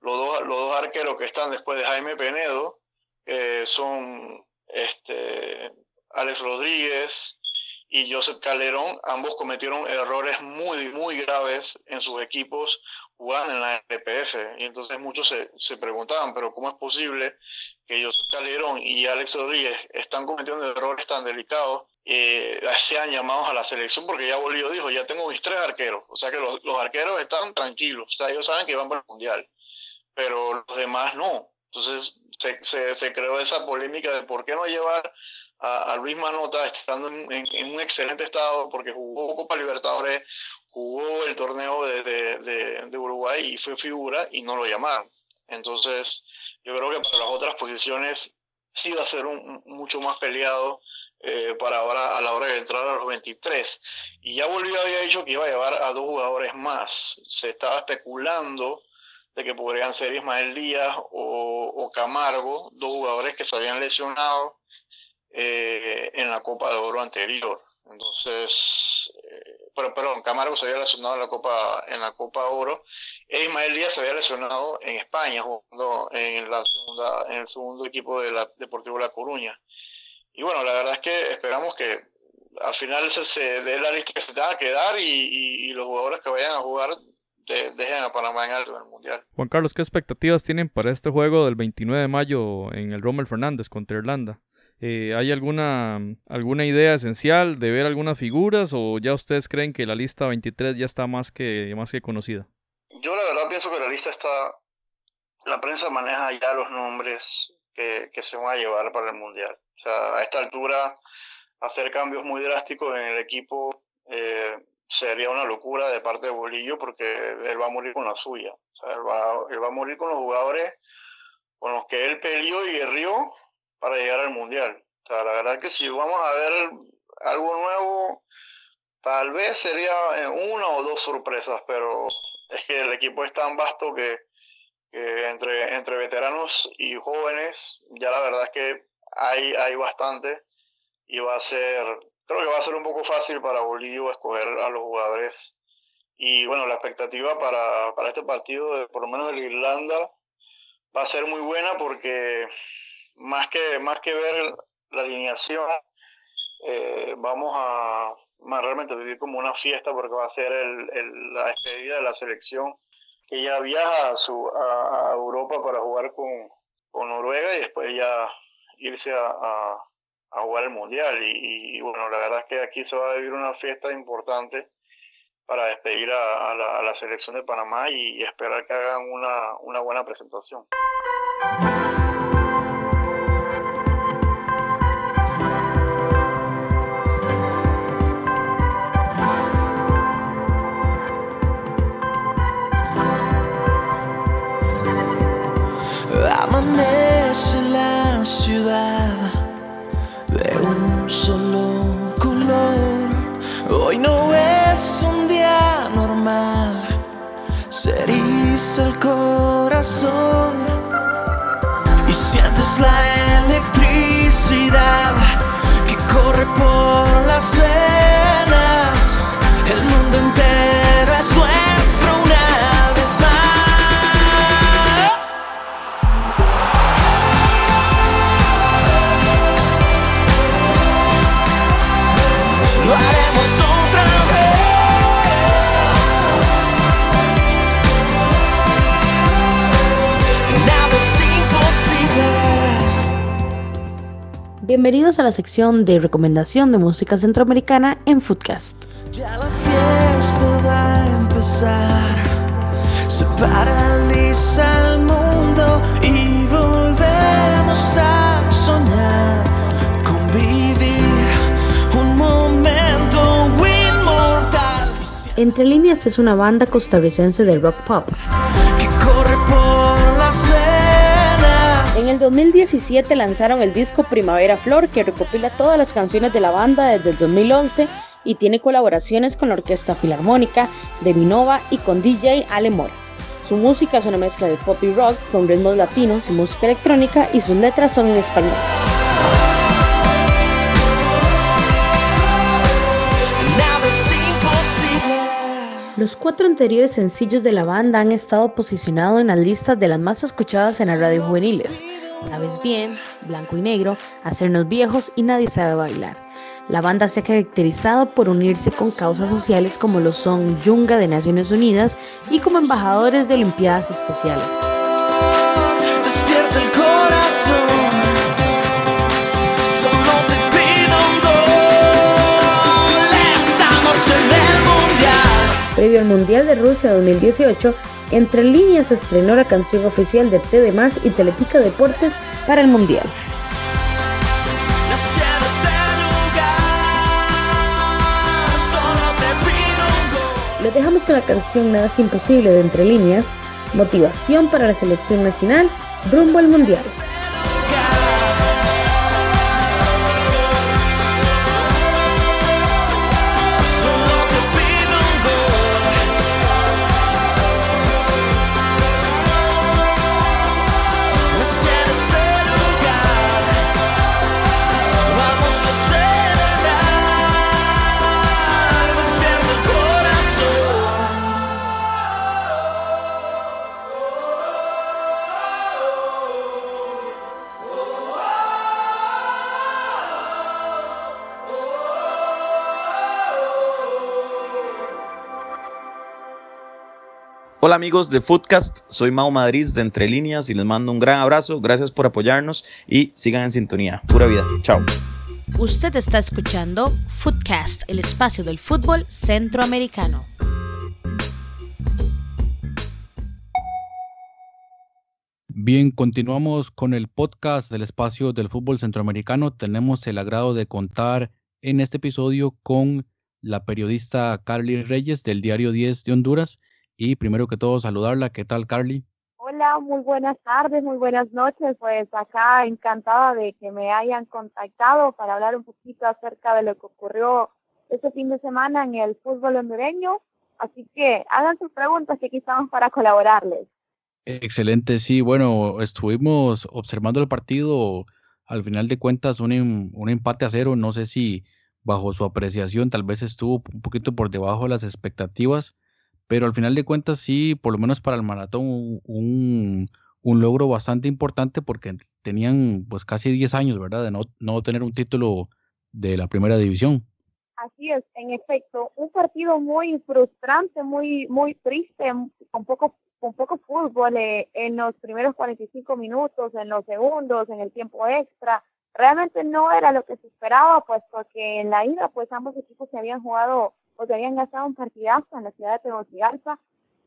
los dos, los dos arqueros que están después de Jaime Penedo eh, son este, Alex Rodríguez y Joseph Calderón, ambos cometieron errores muy, muy graves en sus equipos jugando en la RPF. Y entonces muchos se, se preguntaban, pero ¿cómo es posible que José Calderón y Alex Rodríguez están cometiendo errores tan delicados, eh, sean llamados a la selección, porque ya Bolívar dijo, ya tengo mis tres arqueros, o sea que los, los arqueros están tranquilos, o sea, ellos saben que van para el Mundial, pero los demás no. Entonces se, se, se creó esa polémica de por qué no llevar a, a Luis Manota estando en, en, un excelente estado, porque jugó Copa Libertadores, jugó el torneo de, de, de, de Uruguay y fue figura y no lo llamaron. Entonces, yo creo que para las otras posiciones sí va a ser un, mucho más peleado eh, para ahora a la hora de entrar a los 23. Y ya Bolivia había dicho que iba a llevar a dos jugadores más. Se estaba especulando de que podrían ser Ismael Díaz o, Camargo, dos jugadores que se habían lesionado eh, en la Copa de Oro anterior. Entonces, eh, pero perdón, Camargo se había lesionado en la Copa, en la Copa Oro, e Ismael Díaz se había lesionado en España, jugando en, la segunda, en el segundo equipo de la Deportivo La Coruña. Y bueno, la verdad es que esperamos que al final se, se dé la lista que se tenga que dar y, y, los jugadores que vayan a jugar dejen a Panamá en alto en el Mundial. Juan Carlos, ¿qué expectativas tienen para este juego del 29 de mayo en el Rommel Fernández contra Irlanda? Eh, ¿Hay alguna, alguna idea esencial de ver algunas figuras o ya ustedes creen que la lista 23 ya está más que, más que conocida? Yo la verdad pienso que la lista está, la prensa maneja ya los nombres que, que se van a llevar para el Mundial. O sea, a esta altura hacer cambios muy drásticos en el equipo eh, sería una locura de parte de Bolillo porque él va a morir con la suya. O sea, él va, él va a morir con los jugadores con los que él peleó y guerrió para llegar al mundial. O sea, la verdad que si vamos a ver algo nuevo, tal vez sería una o dos sorpresas, pero es que el equipo es tan vasto que, que entre, entre veteranos y jóvenes, ya la verdad es que hay, hay bastante y va a ser, creo que va a ser un poco fácil para Bolívar escoger a los jugadores. Y bueno, la expectativa para, para este partido, de, por lo menos el Irlanda, va a ser muy buena porque más que, más que ver la alineación, eh, vamos a realmente vivir como una fiesta porque va a ser el, la despedida de la selección que ya viaja a, su, a, Europa para jugar con, con, Noruega y después ya irse a, a, jugar el Mundial. Y, bueno, la verdad es que aquí se va a vivir una fiesta importante para despedir a, la, selección de Panamá y, esperar que hagan una, una buena presentación. De un solo color. Hoy no es un día normal, se eriza el corazón y sientes la electricidad que corre por las venas. El mundo entero es nuestro Bienvenidos a la sección de recomendación de música centroamericana en Foodcast. Ya la fiesta va a empezar, se paraliza el mundo y volvemos a soñar, convivir un momento inmortal. Entre líneas es una banda costarricense de rock pop. 2017 lanzaron el disco Primavera Flor, que recopila todas las canciones de la banda desde el 2011 y tiene colaboraciones con la Orquesta Filarmónica de Minova y con DJ Ale Mora. Su música es una mezcla de pop y rock con ritmos latinos y música electrónica y sus letras son en español. Los cuatro anteriores sencillos de la banda han estado posicionados en las listas de las más escuchadas en las radio juveniles. Sabes bien, Blanco y Negro, Hacernos Viejos y Nadie sabe bailar. La banda se ha caracterizado por unirse con causas sociales como lo son Yunga de Naciones Unidas y como embajadores de Olimpiadas Especiales. Previo al Mundial de Rusia 2018, Entre Líneas estrenó la canción oficial de TD y Teletica Deportes para el Mundial. Lo dejamos con la canción Nada es imposible de Entre Líneas, motivación para la selección nacional rumbo al Mundial. Hola amigos de Foodcast, soy Mau Madrid de Entre Líneas y les mando un gran abrazo. Gracias por apoyarnos y sigan en sintonía. Pura vida. Chao. Usted está escuchando Foodcast, el espacio del fútbol centroamericano. Bien, continuamos con el podcast del espacio del fútbol centroamericano. Tenemos el agrado de contar en este episodio con la periodista Carly Reyes del diario 10 de Honduras y primero que todo saludarla. ¿Qué tal, Carly? Hola, muy buenas tardes, muy buenas noches. Pues acá encantada de que me hayan contactado para hablar un poquito acerca de lo que ocurrió este fin de semana en el fútbol hondureño. Así que hagan sus preguntas que aquí estamos para colaborarles. Excelente, sí. Bueno, estuvimos observando el partido. Al final de cuentas, un, em, un empate a cero. No sé si bajo su apreciación tal vez estuvo un poquito por debajo de las expectativas pero al final de cuentas sí, por lo menos para el maratón, un, un logro bastante importante porque tenían pues casi 10 años, ¿verdad? De no, no tener un título de la primera división. Así es, en efecto, un partido muy frustrante, muy muy triste, con poco con poco fútbol eh, en los primeros 45 minutos, en los segundos, en el tiempo extra. Realmente no era lo que se esperaba, pues porque en la ida, pues ambos equipos se habían jugado se habían gastado un partidazo en la ciudad de Tegucigalpa.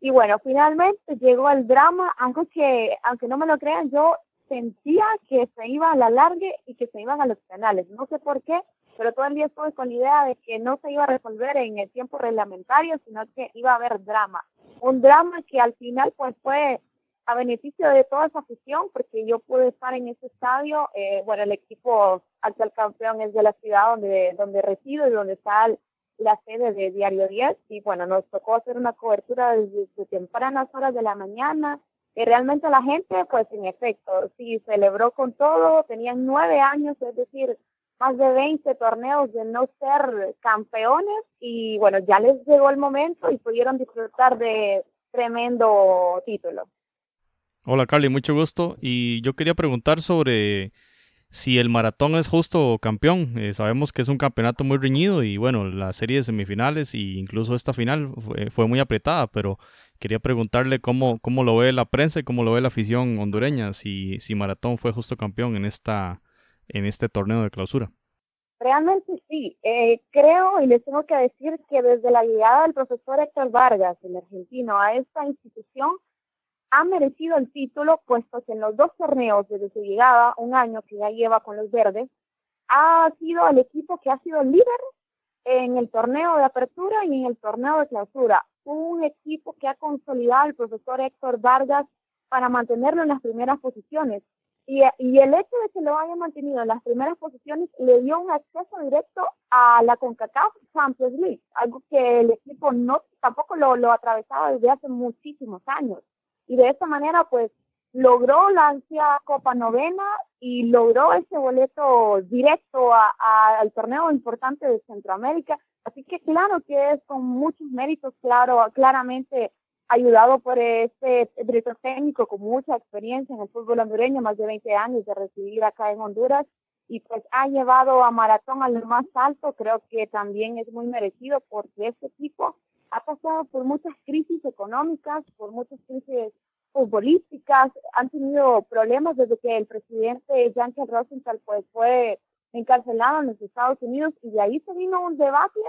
Y bueno, finalmente llegó el drama, aunque, aunque no me lo crean, yo sentía que se iba a la larga y que se iban a los penales. No sé por qué, pero todo el día estuve con la idea de que no se iba a resolver en el tiempo reglamentario, sino que iba a haber drama. Un drama que al final pues fue a beneficio de toda esa afición, porque yo pude estar en ese estadio, eh, bueno, el equipo actual campeón es de la ciudad donde, donde resido y donde está la sede de Diario 10, y bueno, nos tocó hacer una cobertura desde, tempranas horas de la mañana, y realmente la gente, pues en efecto, sí, celebró con todo, tenían nueve años, es decir, más de 20 torneos de no ser campeones y bueno, ya les llegó el momento y pudieron disfrutar de tremendo título. Hola Carly, mucho gusto. Y yo quería preguntar sobre si el maratón es justo campeón. Eh, sabemos que es un campeonato muy reñido y bueno, la serie de semifinales e incluso esta final fue, fue, muy apretada, pero quería preguntarle cómo, cómo lo ve la prensa y cómo lo ve la afición hondureña, si, si maratón fue justo campeón en esta en este torneo de clausura. Realmente sí, eh, creo y les tengo que decir que desde la llegada del profesor Héctor Vargas, el argentino, a esta institución, ha merecido el título, puesto que en los dos torneos desde su llegada, un año que ya lleva con los verdes, ha sido el equipo que ha sido líder en el torneo de apertura y en el torneo de clausura. Un equipo que ha consolidado el profesor Héctor Vargas para mantenerlo en las primeras posiciones. Y, y el hecho de que lo haya mantenido en las primeras posiciones le dio un acceso directo a la CONCACAF Champions League, algo que el equipo no tampoco lo, lo atravesaba desde hace muchísimos años. Y de esta manera, pues, logró la Copa Novena y logró ese boleto directo a, al torneo importante de Centroamérica. Así que claro que es con muchos méritos, claro, claramente ayudado por este director técnico con mucha experiencia en el fútbol hondureño, más de 20 años de residir acá en Honduras, y pues ha llevado a Maratón a lo más alto, creo que también es muy merecido porque este equipo ha pasado por muchas crisis económicas, por muchas crisis futbolísticas, han tenido problemas desde que el presidente Jean-Claude Rosenthal pues fue encarcelado en los Estados Unidos y de ahí se vino un debate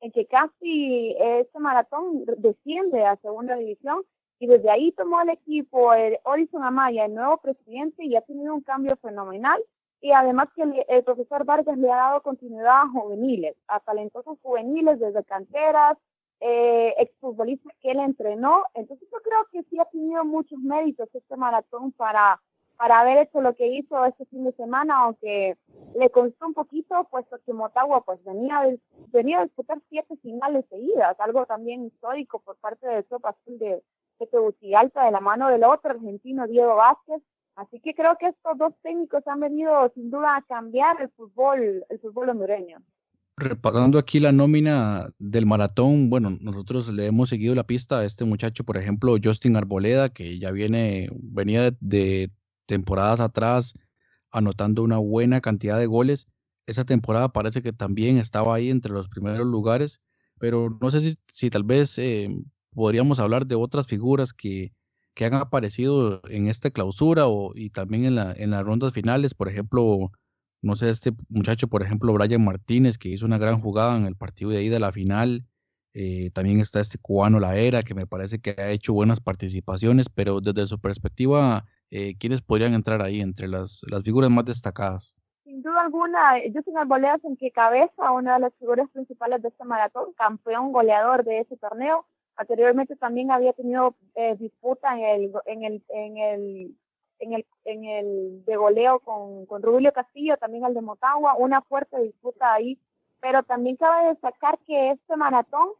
en que casi este maratón desciende a segunda división y desde ahí tomó el equipo el Horizon Amaya, el nuevo presidente, y ha tenido un cambio fenomenal. Y además que el, el profesor Vargas le ha dado continuidad a juveniles, a talentosos juveniles desde canteras, eh, exfutbolistas que él entrenó. Entonces yo creo que sí ha tenido muchos méritos este maratón para para haber hecho lo que hizo este fin de semana, aunque le costó un poquito, puesto que Motagua pues venía, venía a disputar siete finales seguidas, algo también histórico por parte del Club Azul de, de Tegucigalpa, de la mano del otro argentino, Diego Vázquez. Así que creo que estos dos técnicos han venido sin duda a cambiar el fútbol, el fútbol hondureño. Repasando aquí la nómina del maratón, bueno, nosotros le hemos seguido la pista a este muchacho, por ejemplo, Justin Arboleda, que ya viene, venía de, temporadas atrás anotando una buena cantidad de goles. Esa temporada parece que también estaba ahí entre los primeros lugares, pero no sé si, si tal vez eh, podríamos hablar de otras figuras que, que, han aparecido en esta clausura o, y también en, la, en las rondas finales. Por ejemplo, no sé, este muchacho, por ejemplo, Brian Martínez, que hizo una gran jugada en el partido de ahí de la final. Eh, también está este cubano La Era, que me parece que ha hecho buenas participaciones, pero desde su perspectiva eh, ¿quiénes podrían entrar ahí entre las, las figuras más destacadas? Sin duda alguna, yo soy Arboledas en que cabeza una de las figuras principales de este maratón, campeón goleador de ese torneo. Anteriormente también había tenido eh, disputa en el, en el, en el, en el, en el de goleo con, con Rubio Castillo, también el de Motagua, una fuerte disputa ahí. Pero también cabe destacar que este maratón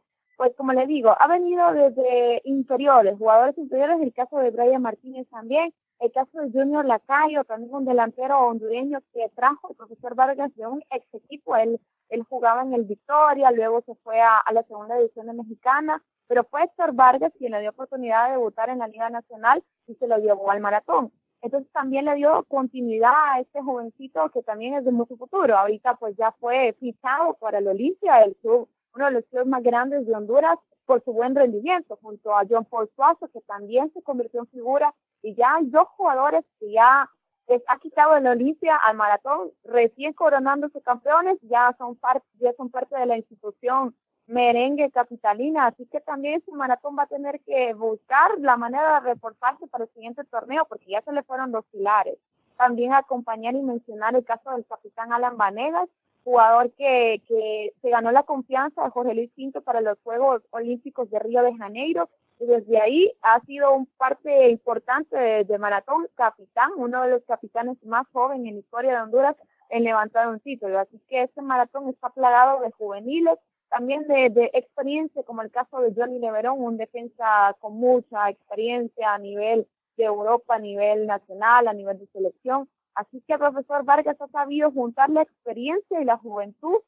pues como le digo, ha venido desde inferiores, jugadores inferiores, el caso de Brian Martínez también, el caso de Junior Lacayo, también un delantero hondureño que trajo el profesor Vargas de un ex equipo, él, él jugaba en el Victoria, luego se fue a, a la segunda división de Mexicana, pero fue Héctor Vargas quien le dio oportunidad de debutar en la Liga Nacional y se lo llevó al maratón. Entonces también le dio continuidad a este jovencito que también es de mucho futuro. Ahorita pues ya fue fichado para el Olimpia, el club, uno de los clubes más grandes de Honduras por su buen rendimiento, junto a John Paul Suazo, que también se convirtió en figura, y ya hay dos jugadores que ya les ha quitado el Olimpia al maratón, recién coronándose campeones, ya son parte, ya son parte de la institución merengue capitalina, así que también su maratón va a tener que buscar la manera de reforzarse para el siguiente torneo, porque ya se le fueron dos pilares. También acompañar y mencionar el caso del capitán Alan Vanegas, jugador que, que se ganó la confianza de Jorge Luis Pinto para los Juegos Olímpicos de Río de Janeiro, y desde ahí ha sido un parte importante de, de maratón, capitán, uno de los capitanes más jóvenes en la historia de Honduras en levantar un título. Así que este maratón está plagado de juveniles, también de, experiencia, como el caso de Johnny Leverón, un defensa con mucha experiencia a nivel de Europa, a nivel nacional, a nivel de selección. Así que profesor Vargas ha sabido juntar la experiencia y la juventud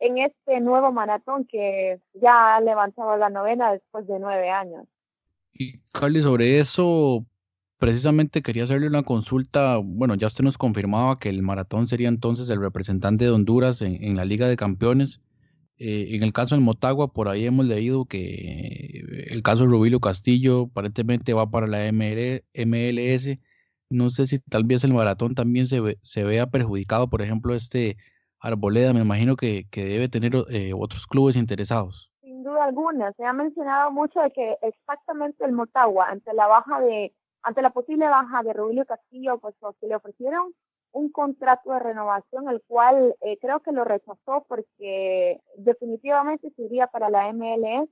en este nuevo maratón que ya ha levantado la novena después de nueve años. Y Carly, sobre eso, precisamente quería hacerle una consulta. Bueno, ya usted nos confirmaba que el maratón sería entonces el representante de Honduras en la Liga de Campeones. Eh, en el caso del Motagua, por ahí hemos leído que el caso de Rubilio Castillo aparentemente va para la ML, MLS. No sé si tal vez el maratón también se, ve, se vea perjudicado, por ejemplo, este Arboleda, me imagino que, que debe tener eh, otros clubes interesados. Sin duda alguna, se ha mencionado mucho de que exactamente el Motagua, ante la baja de, ante la posible baja de Rubilio Castillo, pues que le ofrecieron un contrato de renovación, el cual eh, creo que lo rechazó porque definitivamente sería para la MLS.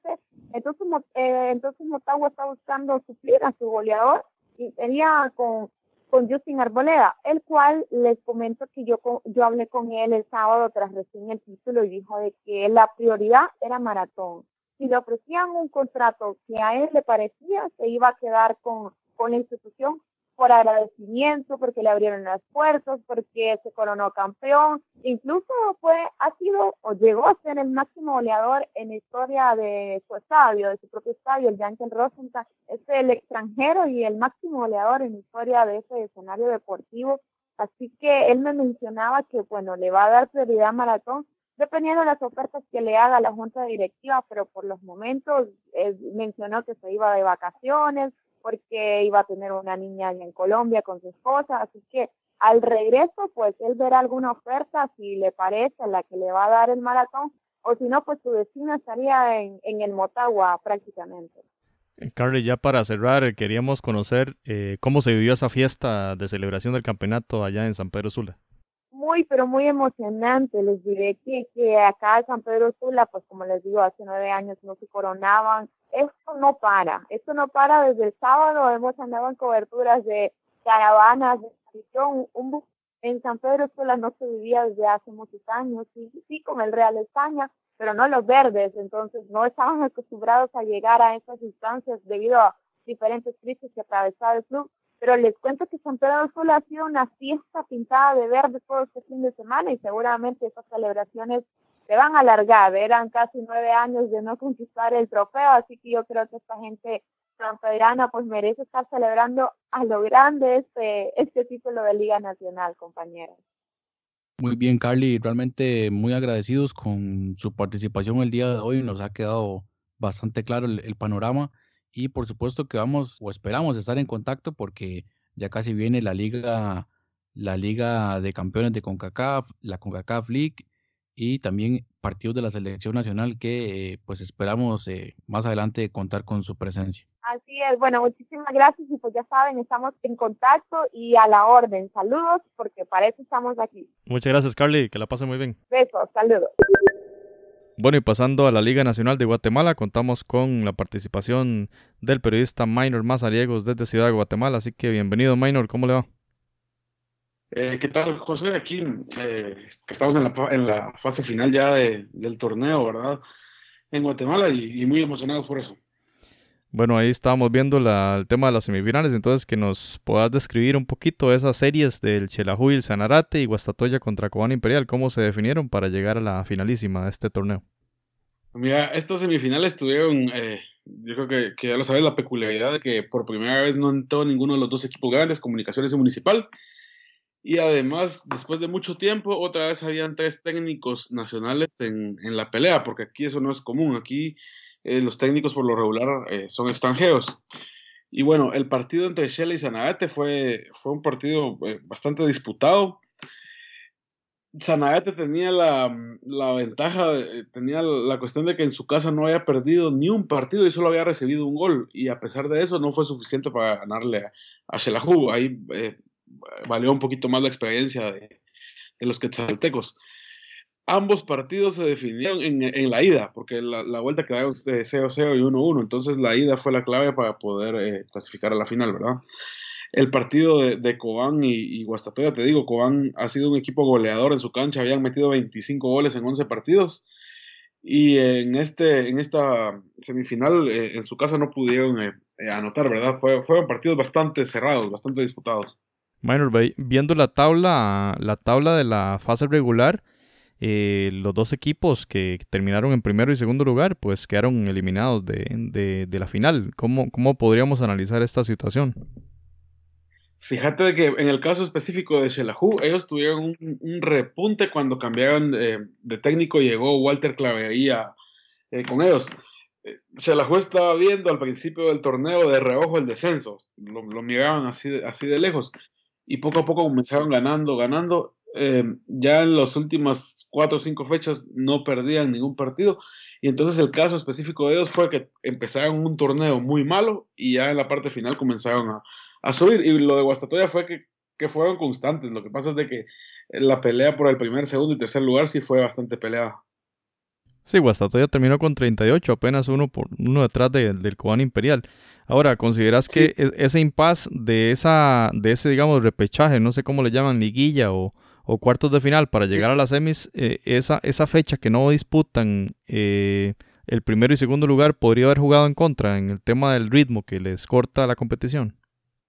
Entonces, eh, entonces Motagua está buscando suplir a su goleador y sería con, con Justin Arboleda, el cual les comento que yo, yo hablé con él el sábado tras recién el título y dijo de que la prioridad era maratón. Si le ofrecían un contrato que a él le parecía, se iba a quedar con, con la institución por agradecimiento, porque le abrieron las puertas, porque se coronó campeón, incluso fue, ha sido o llegó a ser el máximo goleador en la historia de su estadio, de su propio estadio, el Yankee Rosenthal, es el extranjero y el máximo goleador en la historia de ese escenario deportivo, así que él me mencionaba que bueno, le va a dar prioridad a Maratón, dependiendo de las ofertas que le haga la junta directiva, pero por los momentos eh, mencionó que se iba de vacaciones, porque iba a tener una niña allá en Colombia con su esposa, así que al regreso, pues él verá alguna oferta si le parece la que le va a dar el maratón, o si no, pues su destino estaría en, en el Motagua prácticamente. Eh, Carly, ya para cerrar, queríamos conocer eh, cómo se vivió esa fiesta de celebración del campeonato allá en San Pedro Sula. Muy, pero muy emocionante. Les diré que, que acá en San Pedro Sula, pues como les digo, hace nueve años no se coronaban. Esto no para, esto no para. Desde el sábado, hemos andado en coberturas de caravanas, de un, un en San Pedro Sula no se vivía desde hace muchos años, sí, sí con el Real España, pero no los verdes, entonces no estaban acostumbrados a llegar a esas instancias debido a diferentes crisis que atravesaba el club, pero les cuento que San Pedro Sula ha sido una fiesta pintada de verde todo este fin de semana y seguramente esas celebraciones se van a alargar, eran casi nueve años de no conquistar el trofeo, así que yo creo que esta gente sanpedrana pues merece estar celebrando a lo grande este, este título de Liga Nacional, compañeros. Muy bien, Carly, realmente muy agradecidos con su participación el día de hoy, nos ha quedado bastante claro el, el panorama y por supuesto que vamos o esperamos estar en contacto porque ya casi viene la liga la liga de campeones de CONCACAF, la CONCACAF League y también partidos de la selección nacional que pues esperamos eh, más adelante contar con su presencia. Así es, bueno, muchísimas gracias y pues ya saben, estamos en contacto y a la orden. Saludos porque para eso estamos aquí. Muchas gracias, Carly, que la pase muy bien. Besos, saludos. Bueno, y pasando a la Liga Nacional de Guatemala, contamos con la participación del periodista Minor Mazariegos desde Ciudad de Guatemala, así que bienvenido Minor, ¿cómo le va? Eh, ¿Qué tal, José? Aquí eh, estamos en la, fase final ya de, del torneo, ¿verdad? En Guatemala y, muy emocionados por eso. Bueno, ahí estábamos viendo el tema de las semifinales, entonces que nos puedas describir un poquito esas series del Chelajú y el Sanarate y Guastatoya contra Cobán Imperial, cómo se definieron para llegar a la finalísima de este torneo. Mira, estas semifinales tuvieron, eh, yo creo que, ya lo sabes, la peculiaridad de que por primera vez no entró ninguno de los dos equipos grandes, Comunicaciones y Municipal, y además, después de mucho tiempo, otra vez habían tres técnicos nacionales en la pelea, porque aquí eso no es común, aquí eh, los técnicos por lo regular eh, son extranjeros. Y bueno, el partido entre Shelley y Sanagate fue, fue un partido eh, bastante disputado. Sanagate tenía la, la ventaja, tenía la cuestión de que en su casa no había perdido ni un partido y solo había recibido un gol. Y a pesar de eso, no fue suficiente para ganarle a, a. Ahí valió un poquito más la experiencia de, de los quetzaltecos ambos partidos se definieron en, la ida, porque la, vuelta quedaron 0-0 y 1-1, entonces la ida fue la clave para poder eh, clasificar a la final, ¿verdad? El partido de, de Cobán y, y, Guastatoya, te digo, Cobán ha sido un equipo goleador en su cancha, habían metido 25 goles en 11 partidos, y en, este, en esta semifinal eh, en su casa no pudieron eh, anotar, ¿verdad? fueron partidos bastante cerrados, bastante disputados. Minor, viendo la tabla, la tabla de la fase regular, eh, los dos equipos que terminaron en primero y segundo lugar, pues quedaron eliminados de, la final. ¿Cómo, ¿Cómo, podríamos analizar esta situación? Fíjate de que en el caso específico de Shelahu, ellos tuvieron un, repunte cuando cambiaron de técnico, llegó Walter Clavería eh, con ellos. Shelahu estaba viendo al principio del torneo de reojo el descenso, lo, miraban así así de lejos y poco a poco comenzaron ganando, ganando eh, ya en las últimas cuatro o cinco fechas no perdían ningún partido. Y entonces el caso específico de ellos fue que empezaron un torneo muy malo y ya en la parte final comenzaron a, subir. Y lo de Guastatoya fue que, que, fueron constantes. Lo que pasa es de que la pelea por el primer, segundo y tercer lugar sí fue bastante peleada. Sí, Guastatoya terminó con 38, apenas uno, por, uno detrás del Cobán Imperial. Ahora, ¿consideras que ese impas de, esa, de ese, digamos, repechaje, no sé cómo le llaman, liguilla o, o cuartos de final para llegar a las semis, eh, esa, esa fecha que no disputan eh, el primero y segundo lugar podría haber jugado en contra en el tema del ritmo que les corta la competición.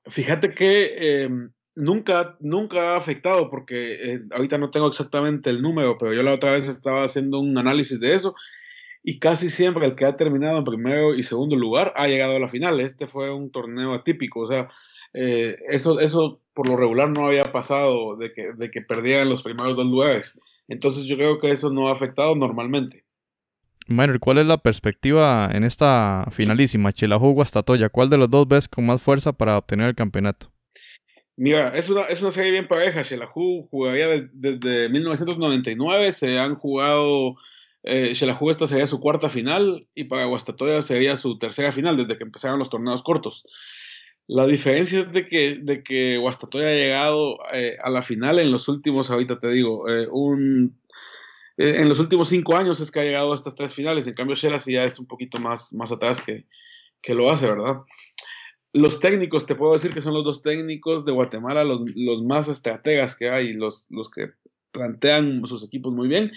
Fíjate que em, nunca, nunca ha afectado, porque eh, ahorita no tengo exactamente el número, pero yo la otra vez estaba haciendo un análisis de eso y casi siempre el que ha terminado en primero y segundo lugar ha llegado a la final. Este fue un torneo atípico, o sea, eso, eso por lo regular no había pasado de que, de que perdieran los primeros dos lugares. Entonces yo creo que eso no ha afectado normalmente. Minor, ¿cuál es la perspectiva en esta finalísima, Chelajú Toya? ¿Cuál de los dos ves con más fuerza para obtener el campeonato? Mira, es una, es una serie bien pareja. Xelajú jugaría desde, 1999, se han jugado, eh, esta sería su cuarta final y para Guastatoya sería su tercera final desde que empezaron los torneos cortos. La diferencia es de que, de que Guastatoya ha llegado eh, a la final en los últimos, ahorita te digo, eh, un, eh, en los últimos cinco años es que ha llegado a estas tres finales. En cambio, Shela ya es un poquito más, más atrás que, que lo hace, ¿verdad? Los técnicos, te puedo decir que son los dos técnicos de Guatemala, los, los más estrategas que hay, los, los que plantean sus equipos muy bien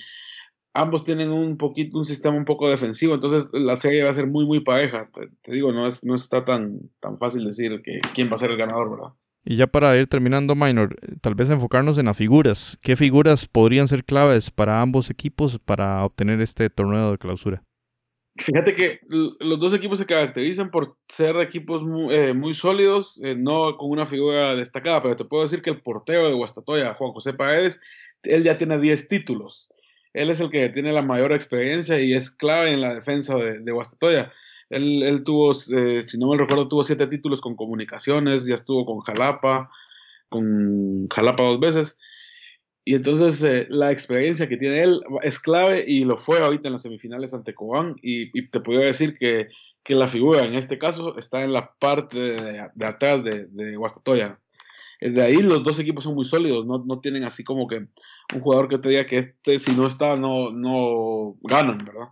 ambos tienen un poquito un sistema un poco defensivo, entonces la serie va a ser muy muy pareja. Te, digo, no es, no está tan tan fácil decir que quién va a ser el ganador, ¿verdad? Y ya para ir terminando, Minor, tal vez enfocarnos en las figuras. ¿Qué figuras podrían ser claves para ambos equipos para obtener este torneo de clausura? Fíjate que los dos equipos se caracterizan por ser equipos muy, eh, muy sólidos, eh, no con una figura destacada, pero te puedo decir que el portero de Guastatoya, Juan José Paredes, él ya tiene 10 títulos él es el que tiene la mayor experiencia y es clave en la defensa de, Guastatoya. Él, él tuvo, eh, si no me recuerdo, tuvo siete títulos con comunicaciones, ya estuvo con Jalapa, con Jalapa dos veces. Y entonces eh, la experiencia que tiene él es clave y lo fue ahorita en las semifinales ante Cobán. Y, te puedo decir que, que, la figura en este caso está en la parte de, atrás de, Guastatoya. De ahí los dos equipos son muy sólidos, no, no tienen así como que un jugador que te diga que este si no está no, no ganan, ¿verdad?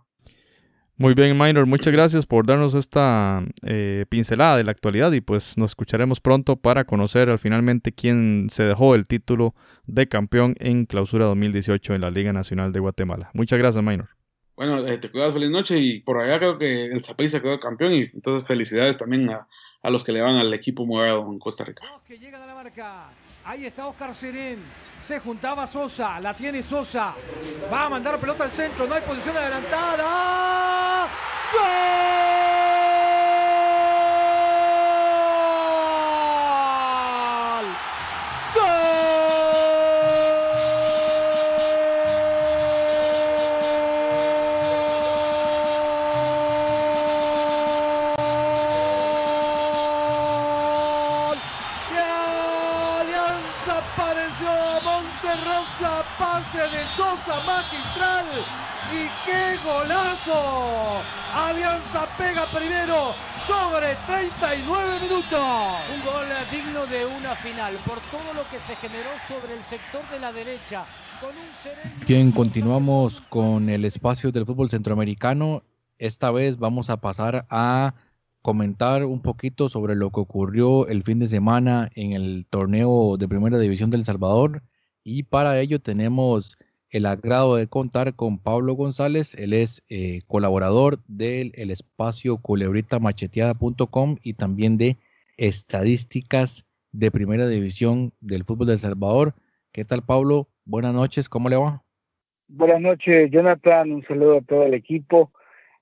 Muy bien, Minor, muchas gracias por darnos esta eh, pincelada de la actualidad y pues nos escucharemos pronto para conocer al finalmente quién se dejó el título de campeón en clausura 2018 en la Liga Nacional de Guatemala. Muchas gracias, Minor. Bueno, eh, te cuidas, feliz noche y por allá creo que el se quedó campeón y entonces felicidades también a, a los que le van al equipo morado en Costa Rica. Que llegan a la marca. Ahí está Oscar Serén. Se juntaba Sosa. La tiene Sosa. Va a mandar pelota al centro. No hay posición adelantada. ¡Gol! Se generó sobre el sector de la derecha. Con un sereno... Bien, continuamos con el espacio del fútbol centroamericano. Esta vez vamos a pasar a comentar un poquito sobre lo que ocurrió el fin de semana en el torneo de Primera División del Salvador. Y para ello tenemos el agrado de contar con Pablo González. Él es eh, colaborador del el espacio culebrita-macheteada.com y también de estadísticas de Primera División del fútbol de El Salvador. ¿Qué tal, Pablo? Buenas noches, ¿cómo le va? Buenas noches, Jonathan. Un saludo a todo el equipo.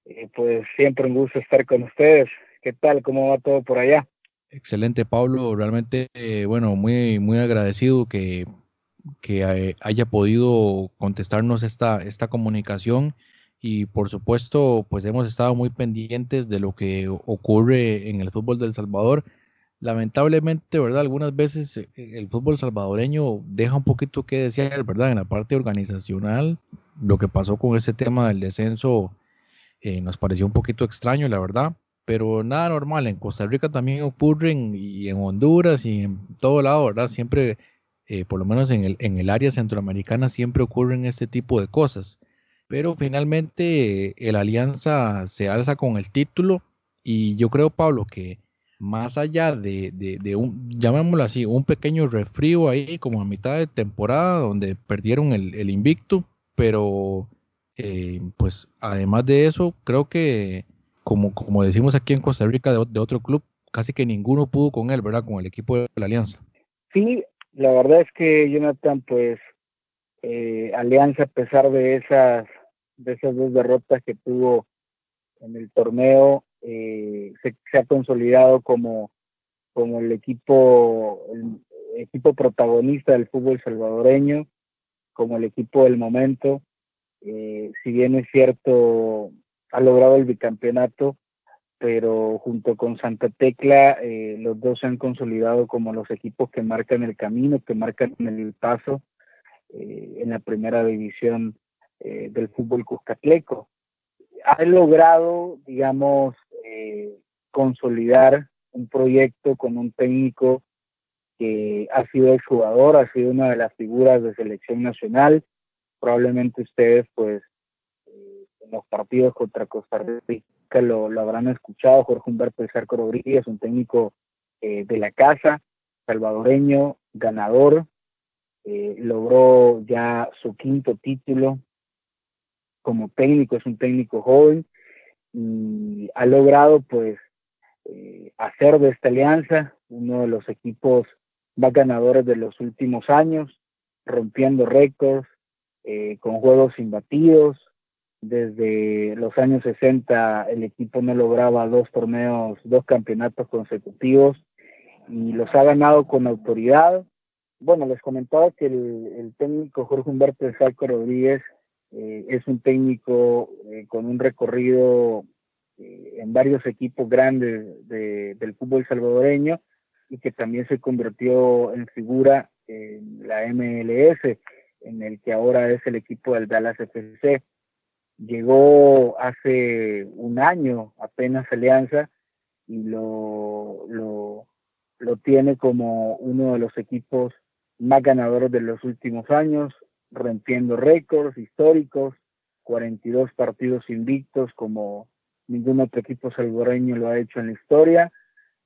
Eh, pues siempre un gusto estar con ustedes. ¿Qué tal? ¿Cómo va todo por allá? Excelente, Pablo. Realmente, eh, bueno, muy, muy agradecido que, que eh, haya podido contestarnos esta, esta comunicación y por supuesto, pues hemos estado muy pendientes de lo que ocurre en el fútbol del Salvador. Lamentablemente, ¿verdad? Algunas veces eh, el fútbol salvadoreño deja un poquito que desear, ¿verdad? En la parte organizacional, lo que pasó con ese tema del descenso eh, nos pareció un poquito extraño, la verdad pero nada normal. En Costa Rica también ocurren y en Honduras y en todo lado, ¿verdad? Siempre, eh, por lo menos en el, en el área centroamericana, siempre ocurren este tipo de cosas. Pero finalmente eh, el Alianza se alza con el título y yo creo, Pablo, que más allá de, de, un, llamémoslo así, un pequeño refrío ahí como a mitad de temporada donde perdieron el, el invicto, pero eh, pues además de eso, creo que como, como decimos aquí en Costa Rica de, de, otro club, casi que ninguno pudo con él, ¿verdad? Con el equipo de la Alianza. Sí, la verdad es que Jonathan, pues eh, Alianza, a pesar de esas, de esas dos derrotas que tuvo en el torneo, eh, se, ha consolidado como, como el equipo, el equipo protagonista del fútbol salvadoreño, como el equipo del momento. Eh, si bien es cierto, ha logrado el bicampeonato, pero junto con Santa Tecla, eh, los dos se han consolidado como los equipos que marcan el camino, que marcan el paso eh, en la primera división eh, del fútbol cuscatleco. Ha logrado, digamos, eh, consolidar un proyecto con un técnico que ha sido el jugador, ha sido una de las figuras de selección nacional. Probablemente ustedes, pues, los partidos contra Costa Rica lo, habrán escuchado, Jorge Humberto Zarco Rodríguez, un técnico eh, de la casa, salvadoreño, ganador, eh, logró ya su quinto título como técnico, es un técnico joven y ha logrado pues eh, hacer de esta alianza uno de los equipos más ganadores de los últimos años, rompiendo récords, eh, con juegos imbatidos, desde los años 60 el equipo no lograba dos torneos, dos campeonatos consecutivos y los ha ganado con autoridad. Bueno, les comentaba que el, técnico Jorge Humberto Salco Rodríguez eh, es un técnico eh, con un recorrido eh, en varios equipos grandes de, del fútbol salvadoreño y que también se convirtió en figura en la MLS, en el que ahora es el equipo del Dallas FC llegó hace un año apenas Alianza y lo, lo, lo tiene como uno de los equipos más ganadores de los últimos años, rompiendo récords históricos, 42 partidos invictos como ningún otro equipo salvadoreño lo ha hecho en la historia,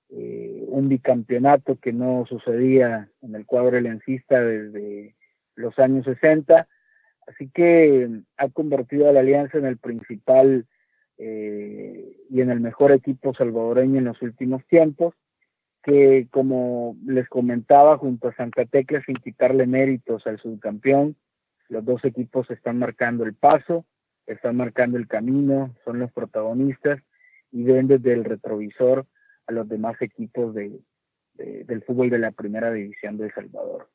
eh, un bicampeonato que no sucedía en el cuadro elencista desde los años 60 Así que ha convertido a la Alianza en el principal eh, y en el mejor equipo salvadoreño en los últimos tiempos, que como les comentaba, junto a Santa Tecla, sin quitarle méritos al subcampeón, los dos equipos están marcando el paso, están marcando el camino, son los protagonistas y ven desde el retrovisor a los demás equipos de, del fútbol de la primera división de El Salvador.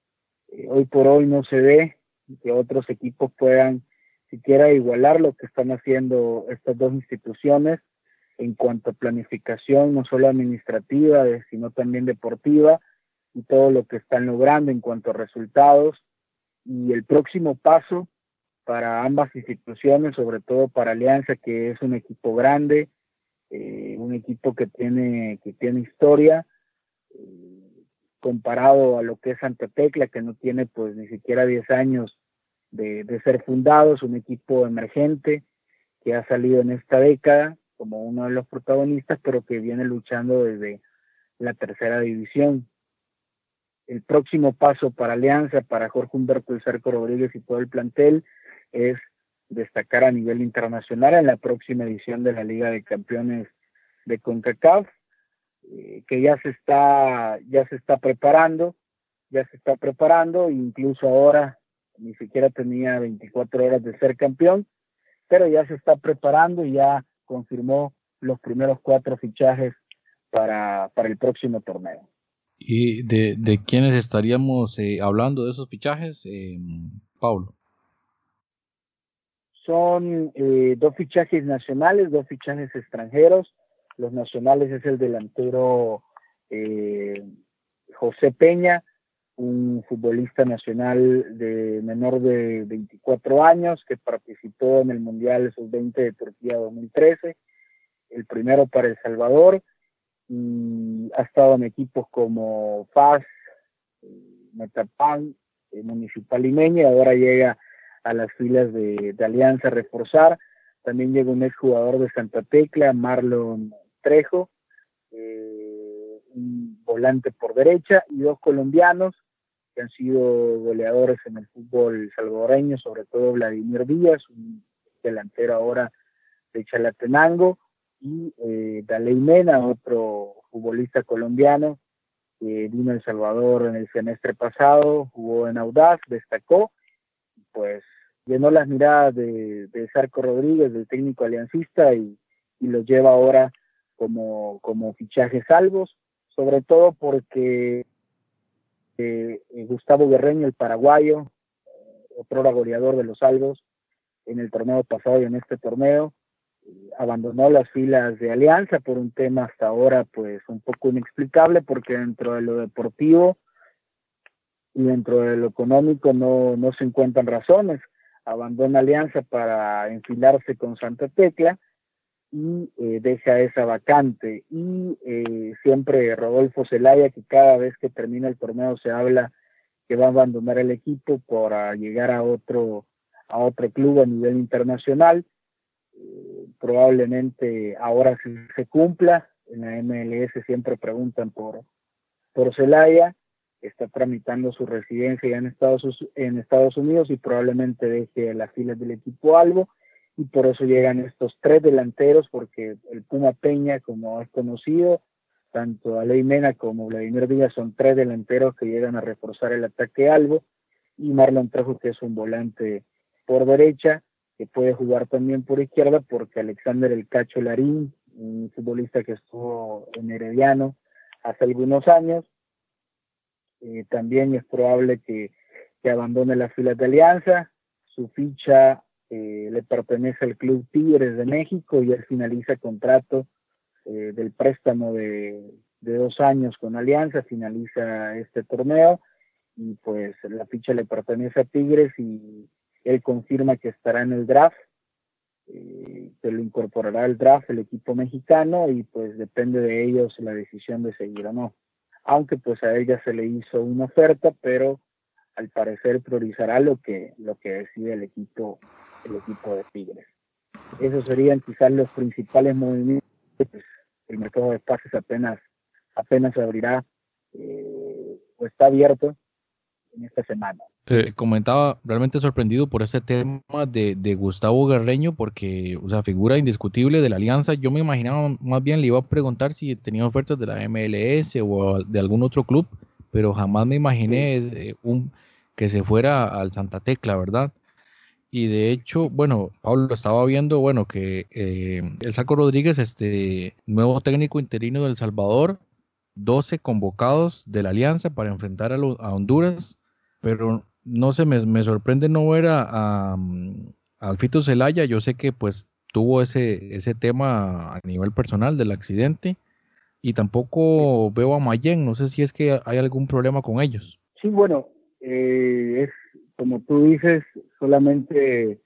Eh, hoy por hoy no se ve que otros equipos puedan siquiera igualar lo que están haciendo estas dos instituciones en cuanto a planificación, no solo administrativa, sino también deportiva, y todo lo que están logrando en cuanto a resultados. Y el próximo paso para ambas instituciones, sobre todo para Alianza, que es un equipo grande, eh, un equipo que tiene, que tiene historia, eh, comparado a lo que es Santa Tecla, que no tiene pues ni siquiera 10 años de, de ser fundado, es un equipo emergente que ha salido en esta década como uno de los protagonistas, pero que viene luchando desde la tercera división. El próximo paso para Alianza, para Jorge Humberto El Cerco Rodríguez y todo el plantel, es destacar a nivel internacional en la próxima edición de la Liga de Campeones de CONCACAF, eh, que ya se está ya se está preparando, ya se está preparando, incluso ahora ni siquiera tenía 24 horas de ser campeón, pero ya se está preparando y ya confirmó los primeros cuatro fichajes para, para el próximo torneo. ¿Y de, de quiénes estaríamos eh, hablando de esos fichajes, eh, Pablo? Son eh, dos fichajes nacionales, dos fichajes extranjeros. Los nacionales es el delantero eh, José Peña, un futbolista nacional de menor de 24 años que participó en el Mundial Sub-20 de Turquía 2013, el primero para El Salvador, ha estado en equipos como FAS, Metapan, eh, Municipal Limeña, ahora llega a las filas de, Alianza reforzar. También llega un exjugador de Santa Tecla, Marlon Trejo, eh, un volante por derecha, y dos colombianos, que han sido goleadores en el fútbol salvadoreño, sobre todo Vladimir Díaz, un delantero ahora de Chalatenango, y eh, Daley Mena, otro futbolista colombiano, que vino a El Salvador en el semestre pasado, jugó en Audaz, destacó, pues llenó las miradas de, de Sarco Rodríguez, del técnico aliancista, y, y lo lleva ahora como, como fichajes salvos, sobre todo porque eh, Gustavo Guerreño, el paraguayo, otro goleador de los salvos en el torneo pasado y en este torneo, abandonó las filas de Alianza por un tema hasta ahora pues un poco inexplicable porque dentro de lo deportivo y dentro de lo económico no, no se encuentran razones. Abandona Alianza para enfilarse con Santa Tecla y eh, deja esa vacante. Y eh, siempre Rodolfo Zelaya, que cada vez que termina el torneo se habla que va a abandonar el equipo para llegar a otro, a otro club a nivel internacional. Probablemente ahora sí se cumpla. En la MLS siempre preguntan por, por Zelaya. Está tramitando su residencia ya en Estados, en Estados Unidos y probablemente deje las filas del equipo algo y por eso llegan estos tres delanteros, porque el Puma Peña, como es conocido, tanto Aley Mena como Vladimir Díaz son tres delanteros que llegan a reforzar el ataque algo, y Marlon Trejo, que es un volante por derecha, que puede jugar también por izquierda, porque Alexander El Cacho Larín, un futbolista que estuvo en Herediano hace algunos años, eh, también es probable que, que abandone las filas de Alianza. Su ficha eh, le pertenece al Club Tigres de México y él finaliza contrato eh, del préstamo de, dos años con Alianza, finaliza este torneo y pues la ficha le pertenece a Tigres y él confirma que estará en el draft, eh, lo incorporará al draft el equipo mexicano y pues depende de ellos la decisión de seguir o no. Aunque pues a ella se le hizo una oferta, pero al parecer priorizará lo que, lo que decide el equipo el equipo de Tigres. Esos serían quizás los principales movimientos. El mercado de pases apenas, apenas abrirá eh, o está abierto en esta semana. Eh, comentaba realmente sorprendido por ese tema de, de, Gustavo Guerreño, porque, o sea, figura indiscutible de la alianza. Yo me imaginaba, más bien le iba a preguntar si tenía ofertas de la MLS o de algún otro club, pero jamás me imaginé eh, un, que se fuera al Santa Tecla, ¿verdad? Y de hecho, bueno, Pablo estaba viendo, bueno, que eh, el Saco Rodríguez, este nuevo técnico interino del Salvador, 12 convocados de la alianza para enfrentar a, a Honduras, pero no sé, me, me sorprende no ver a, a, Alfito Zelaya, yo sé que pues tuvo ese, ese tema a nivel personal del accidente, y tampoco veo a Mayen, no sé si es que hay algún problema con ellos. Sí, bueno, eh, es como tú dices, solamente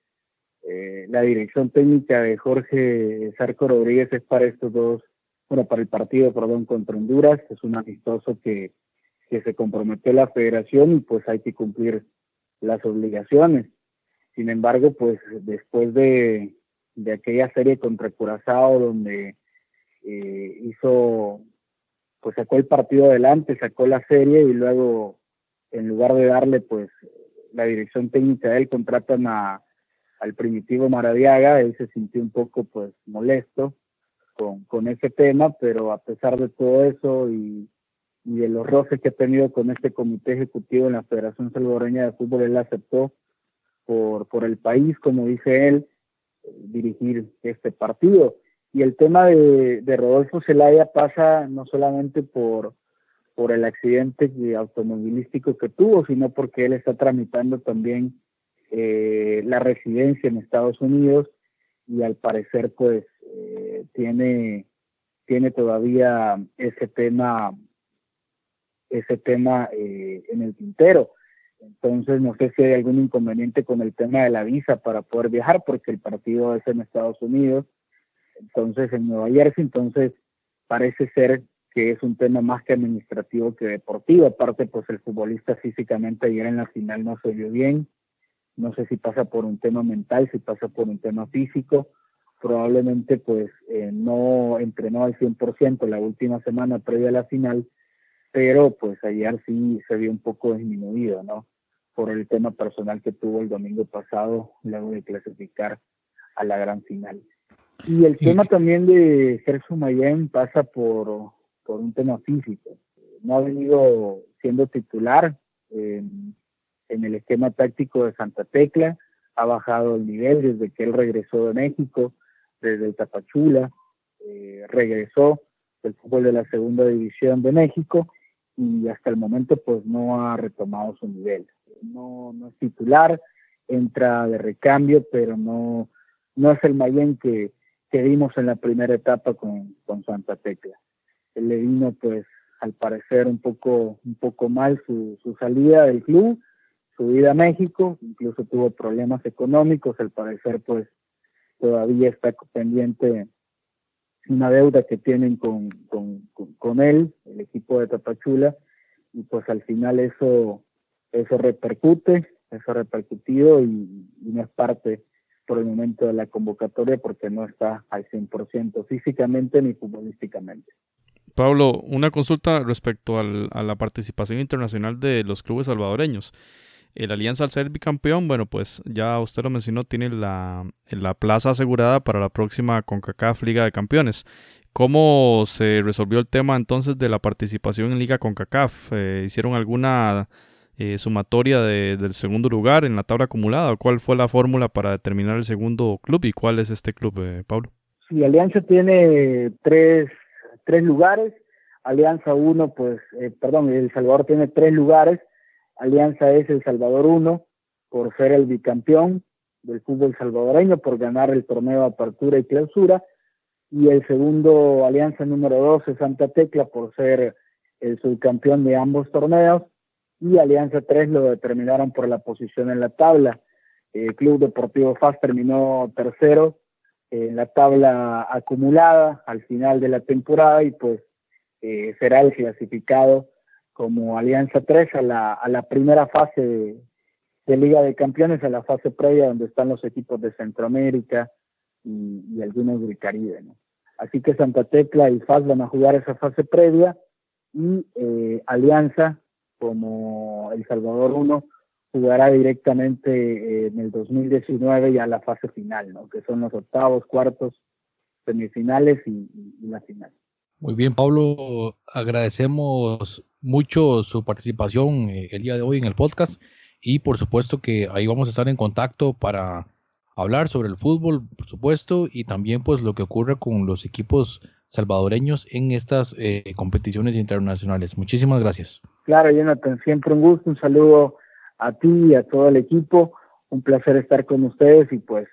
eh, la dirección técnica de Jorge Sarco Rodríguez es para estos dos, bueno, para el partido, perdón, contra Honduras, es un amistoso que, que se comprometió la federación y pues hay que cumplir las obligaciones. Sin embargo, pues después de, de aquella serie contra Curazao donde eh, hizo, pues sacó el partido adelante, sacó la serie y luego en lugar de darle pues la dirección técnica de él contratan a, al primitivo Maradiaga, él se sintió un poco pues molesto con, con ese tema, pero a pesar de todo eso y, y de los roces que ha tenido con este comité ejecutivo en la Federación Salvadoreña de Fútbol, él aceptó por, por el país, como dice él, dirigir este partido. Y el tema de, de Rodolfo Zelaya pasa no solamente por, por el accidente automovilístico que tuvo, sino porque él está tramitando también eh, la residencia en Estados Unidos y al parecer pues eh, tiene tiene todavía ese tema ese tema eh, en el tintero entonces no sé si hay algún inconveniente con el tema de la visa para poder viajar porque el partido es en Estados Unidos entonces en Nueva Jersey entonces parece ser que es un tema más que administrativo que deportivo. Aparte, pues el futbolista físicamente ayer en la final no se vio bien. No sé si pasa por un tema mental, si pasa por un tema físico. Probablemente pues eh, no entrenó al 100% la última semana previa a la final, pero pues ayer sí se vio un poco disminuido, ¿no? Por el tema personal que tuvo el domingo pasado luego de clasificar a la gran final. Y el tema también de Sergio Mayen pasa por por un tema físico. No ha venido siendo titular en, el esquema táctico de Santa Tecla, ha bajado el nivel desde que él regresó de México, desde el Tapachula, eh, regresó del fútbol de la segunda división de México y hasta el momento pues no ha retomado su nivel. No, no es titular, entra de recambio, pero no, no es el Mayen que, que vimos en la primera etapa con, con Santa Tecla le vino pues al parecer un poco, un poco mal su, su salida del club, su vida a México, incluso tuvo problemas económicos, al parecer pues todavía está pendiente una deuda que tienen con, con, con, él, el equipo de Tapachula, y pues al final eso, eso repercute, eso ha repercutido y, y no es parte por el momento de la convocatoria porque no está al 100% físicamente ni futbolísticamente. Pablo, una consulta respecto al, a la participación internacional de los clubes salvadoreños. El Alianza al ser bicampeón, bueno, pues ya usted lo mencionó, tiene la, la plaza asegurada para la próxima CONCACAF Liga de Campeones. ¿Cómo se resolvió el tema entonces de la participación en Liga CONCACAF? Eh, ¿Hicieron alguna eh, sumatoria del segundo lugar en la tabla acumulada? ¿Cuál fue la fórmula para determinar el segundo club y cuál es este club, eh, Pablo? Alianza tiene tres tres lugares, Alianza 1, pues, eh, perdón, El Salvador tiene tres lugares, Alianza es El Salvador 1 por ser el bicampeón del fútbol salvadoreño, por ganar el torneo apertura y clausura, y el segundo Alianza número 2 es Santa Tecla por ser el subcampeón de ambos torneos, y Alianza 3 lo determinaron por la posición en la tabla. El Club Deportivo FAS terminó tercero en la tabla acumulada al final de la temporada y pues eh, será el clasificado como Alianza 3 a la, a la primera fase de, Liga de Campeones, a la fase previa donde están los equipos de Centroamérica y, algunos del Caribe. Así que Santa Tecla y FAS van a jugar esa fase previa y eh, Alianza como El Salvador 1 jugará directamente eh, en el 2019 ya la fase final, ¿no? que son los octavos, cuartos, semifinales y, y la final. Muy bien, Pablo, agradecemos mucho su participación eh, el día de hoy en el podcast y por supuesto que ahí vamos a estar en contacto para hablar sobre el fútbol, por supuesto, y también pues lo que ocurre con los equipos salvadoreños en estas eh, competiciones internacionales. Muchísimas gracias. Claro, Jonathan, siempre un gusto, un saludo a ti y a todo el equipo, un placer estar con ustedes y pues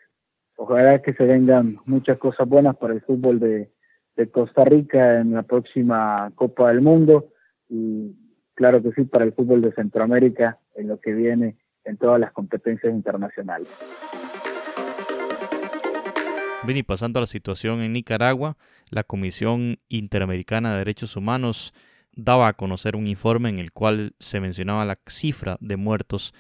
ojalá que se vengan muchas cosas buenas para el fútbol de, de Costa Rica en la próxima Copa del Mundo y claro que sí para el fútbol de Centroamérica en lo que viene en todas las competencias internacionales. Bien, y pasando a la situación en Nicaragua, la Comisión Interamericana de Derechos Humanos daba a conocer un informe en el cual se mencionaba la cifra de muertos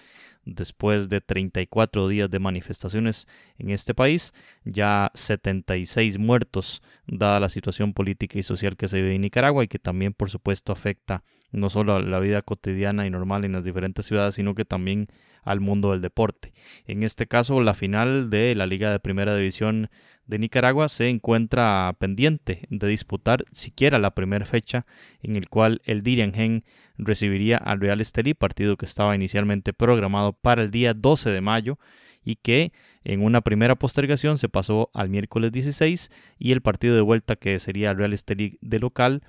después de 34 días de manifestaciones en este país, ya 76 muertos, dada la situación política y social que se vive en Nicaragua y que también, por supuesto, afecta no solo a la vida cotidiana y normal en las diferentes ciudades, sino que también al mundo del deporte. En este caso, la final de la Liga de Primera División de Nicaragua se encuentra pendiente de disputar siquiera la primera fecha en el cual el Diriangen recibiría al Real Estelí, partido que estaba inicialmente programado para el día 12 de mayo y que en una primera postergación se pasó al miércoles 16 y el partido de vuelta que sería el Real Estelí de local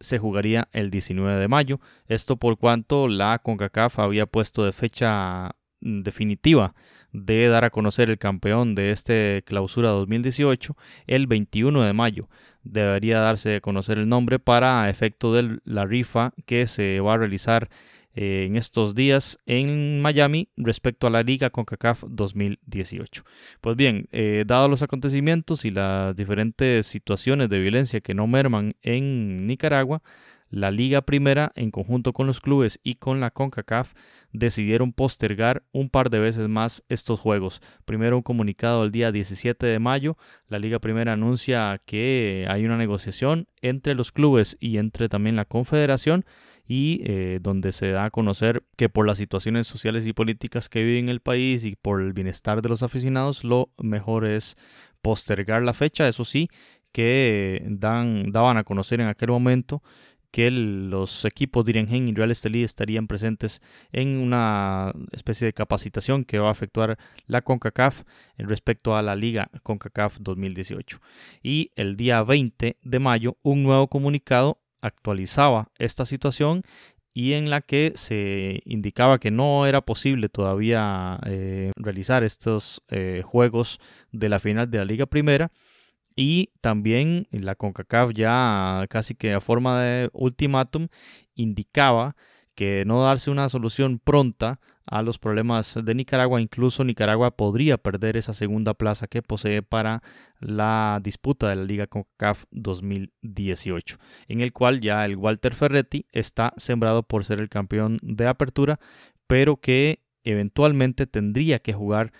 se jugaría el 19 de mayo. Esto por cuanto la CONCACAF había puesto de fecha mm, definitiva de dar a conocer el campeón de este clausura 2018 el 21 de mayo. Debería darse a conocer el nombre para efecto de la rifa que se va a realizar eh, en estos días en Miami respecto a la Liga CONCACAF 2018. Pues bien, eh, dados los acontecimientos y las diferentes situaciones de violencia que no merman en Nicaragua, la Liga Primera, en conjunto con los clubes y con la CONCACAF, decidieron postergar un par de veces más estos juegos. Primero un comunicado el día 17 de mayo, la Liga Primera anuncia que hay una negociación entre los clubes y entre también la Confederación y eh, donde se da a conocer que por las situaciones sociales y políticas que vive en el país y por el bienestar de los aficionados, lo mejor es postergar la fecha, eso sí, que dan, daban a conocer en aquel momento que los equipos de y Real Estelí estarían presentes en una especie de capacitación que va a efectuar la CONCACAF respecto a la Liga CONCACAF 2018. Y el día 20 de mayo, un nuevo comunicado actualizaba esta situación y en la que se indicaba que no era posible todavía eh, realizar estos eh, juegos de la final de la Liga Primera. Y también la CONCACAF ya casi que a forma de ultimátum indicaba que no darse una solución pronta a los problemas de Nicaragua, incluso Nicaragua podría perder esa segunda plaza que posee para la disputa de la Liga CONCACAF 2018, en el cual ya el Walter Ferretti está sembrado por ser el campeón de apertura, pero que eventualmente tendría que jugar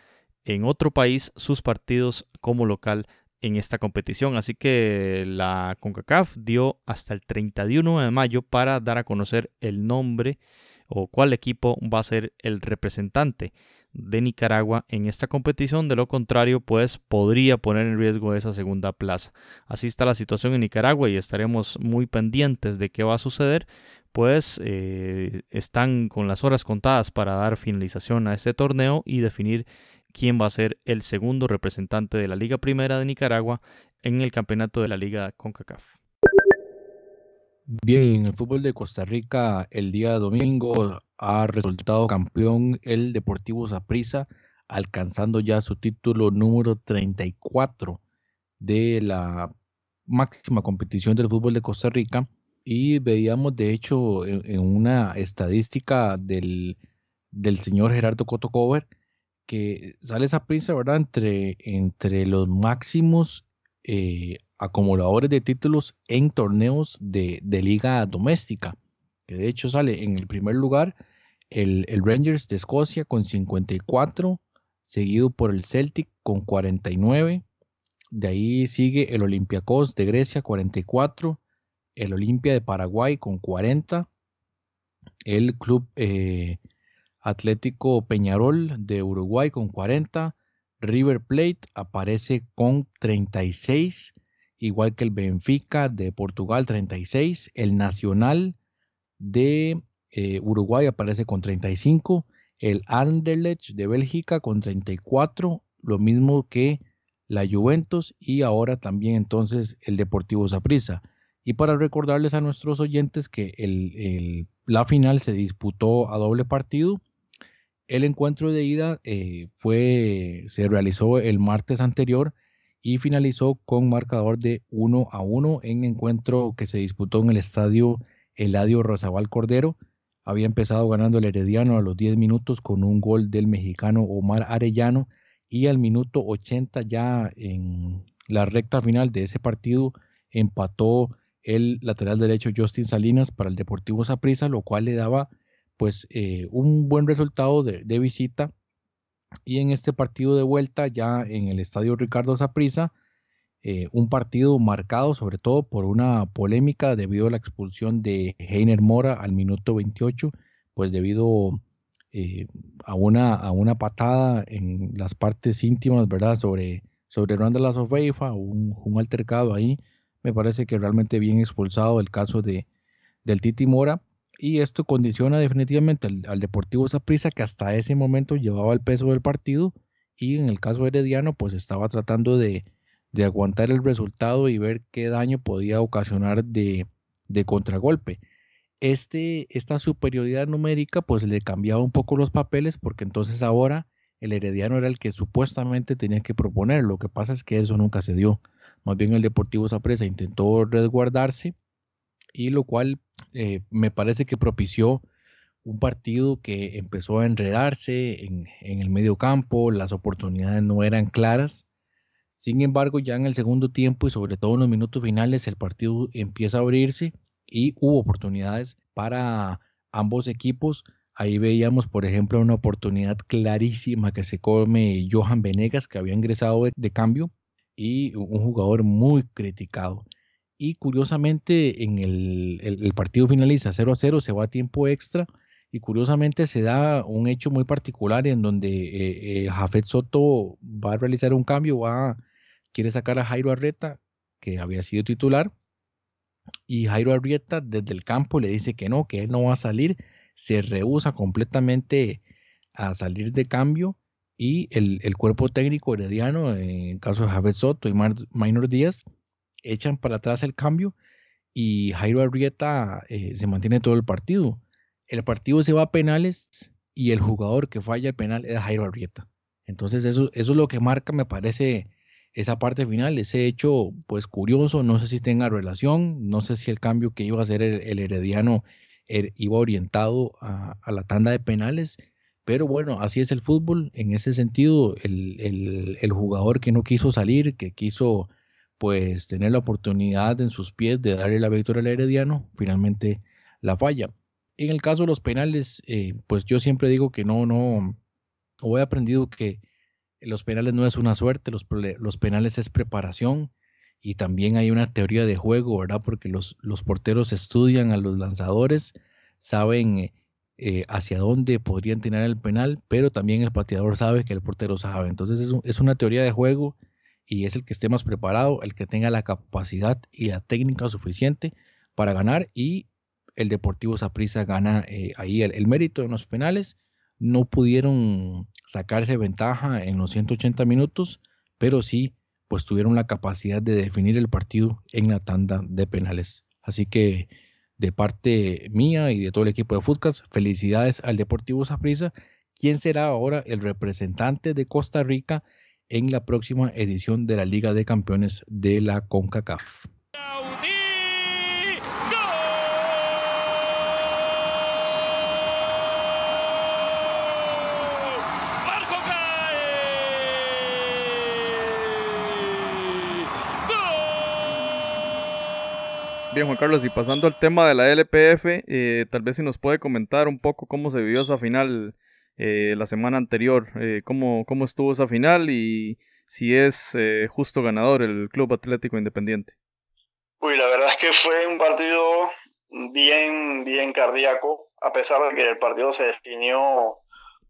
en otro país sus partidos como local en esta competición. Así que la CONCACAF dio hasta el 31 de mayo para dar a conocer el nombre o cuál equipo va a ser el representante de Nicaragua en esta competición. De lo contrario, pues podría poner en riesgo esa segunda plaza. Así está la situación en Nicaragua y estaremos muy pendientes de qué va a suceder. Pues eh, están con las horas contadas para dar finalización a este torneo y definir quién va a ser el segundo representante de la Liga Primera de Nicaragua en el campeonato de la Liga CONCACAF. Bien, en el fútbol de Costa Rica el día domingo ha resultado campeón el Deportivo Saprissa, alcanzando ya su título número 34 de la máxima competición del fútbol de Costa Rica. Y veíamos, de hecho, en, una estadística del, del señor Gerardo Cotocover, que sale esa prisa, ¿verdad? Entre, entre los máximos eh, acumuladores de títulos en torneos de, liga doméstica, que de hecho sale en el primer lugar el, Rangers de Escocia con 54, seguido por el Celtic con 49, de ahí sigue el Olympiacos de Grecia 44, el Olimpia de Paraguay con 40, el Club eh, Atlético Peñarol de Uruguay con 40. River Plate aparece con 36, igual que el Benfica de Portugal 36. El Nacional de eh, Uruguay aparece con 35. El Anderlecht de Bélgica con 34. Lo mismo que la Juventus y ahora también entonces el Deportivo Saprissa. Y para recordarles a nuestros oyentes que la final se disputó a doble partido el encuentro de ida eh, fue, se realizó el martes anterior y finalizó con marcador de 1 a 1 en encuentro que se disputó en el estadio Eladio Rosabal Cordero. Había empezado ganando el Herediano a los 10 minutos con un gol del mexicano Omar Arellano y al minuto 80 ya en la recta final de ese partido empató el lateral derecho Justin Salinas para el Deportivo Saprissa, lo cual le daba pues eh, un buen resultado de, visita. Y en este partido de vuelta, ya en el estadio Ricardo Saprissa, eh, un partido marcado sobre todo por una polémica debido a la expulsión de Heiner Mora al minuto 28, pues debido eh, a, una, a una patada en las partes íntimas, ¿verdad? Sobre, sobre Sofeifa, un, un altercado ahí. Me parece que realmente bien expulsado el caso de, del Titi Mora y esto condiciona definitivamente al, Deportivo Saprissa que hasta ese momento llevaba el peso del partido y en el caso de Herediano pues estaba tratando de, aguantar el resultado y ver qué daño podía ocasionar de, contragolpe. Este, esta superioridad numérica pues le cambiaba un poco los papeles porque entonces ahora el Herediano era el que supuestamente tenía que proponer. Lo que pasa es que eso nunca se dio. Más bien el Deportivo Saprissa intentó resguardarse y lo cual eh, me parece que propició un partido que empezó a enredarse en, el medio campo, las oportunidades no eran claras. Sin embargo, ya en el segundo tiempo y sobre todo en los minutos finales, el partido empieza a abrirse y hubo oportunidades para ambos equipos. Ahí veíamos, por ejemplo, una oportunidad clarísima que se come Johan Venegas, que había ingresado de cambio, y un jugador muy criticado y curiosamente en el, partido finaliza 0 a 0, se va a tiempo extra y curiosamente se da un hecho muy particular en donde eh, eh, Jafet Soto va a realizar un cambio, va, quiere sacar a Jairo Arrieta, que había sido titular, y Jairo Arrieta desde el campo le dice que no, que él no va a salir, se rehúsa completamente a salir de cambio y el, cuerpo técnico herediano, en caso de Jafet Soto y Minor Díaz, echan para atrás el cambio y Jairo Arrieta eh, se mantiene todo el partido. El partido se va a penales y el jugador que falla el penal es Jairo Arrieta. Entonces eso, eso es lo que marca, me parece, esa parte final, ese hecho pues curioso, no sé si tenga relación, no sé si el cambio que iba a hacer el, herediano er, iba orientado a, la tanda de penales, pero bueno, así es el fútbol, en ese sentido, el, el jugador que no quiso salir, que quiso pues tener la oportunidad en sus pies de darle la victoria al Herediano, finalmente la falla. En el caso de los penales, eh, pues yo siempre digo que no, no, o he aprendido que los penales no es una suerte, los, los penales es preparación y también hay una teoría de juego, ¿verdad? Porque los, los porteros estudian a los lanzadores, saben eh, hacia dónde podrían tener el penal, pero también el pateador sabe que el portero sabe. Entonces es, es una teoría de juego y es el que esté más preparado, el que tenga la capacidad y la técnica suficiente para ganar y el Deportivo Saprissa gana eh, ahí el, mérito en los penales. No pudieron sacarse ventaja en los 180 minutos, pero sí pues tuvieron la capacidad de definir el partido en la tanda de penales. Así que de parte mía y de todo el equipo de Futcas, felicidades al Deportivo Saprissa, quien será ahora el representante de Costa Rica en la próxima edición de la Liga de Campeones de la CONCACAF. Bien, Juan Carlos, y pasando al tema de la LPF, eh, tal vez si nos puede comentar un poco cómo se vivió esa final eh, la semana anterior. Eh, ¿cómo, ¿Cómo estuvo esa final y si es eh, justo ganador el Club Atlético Independiente? Uy, la verdad es que fue un partido bien, bien cardíaco. a pesar de que el partido se definió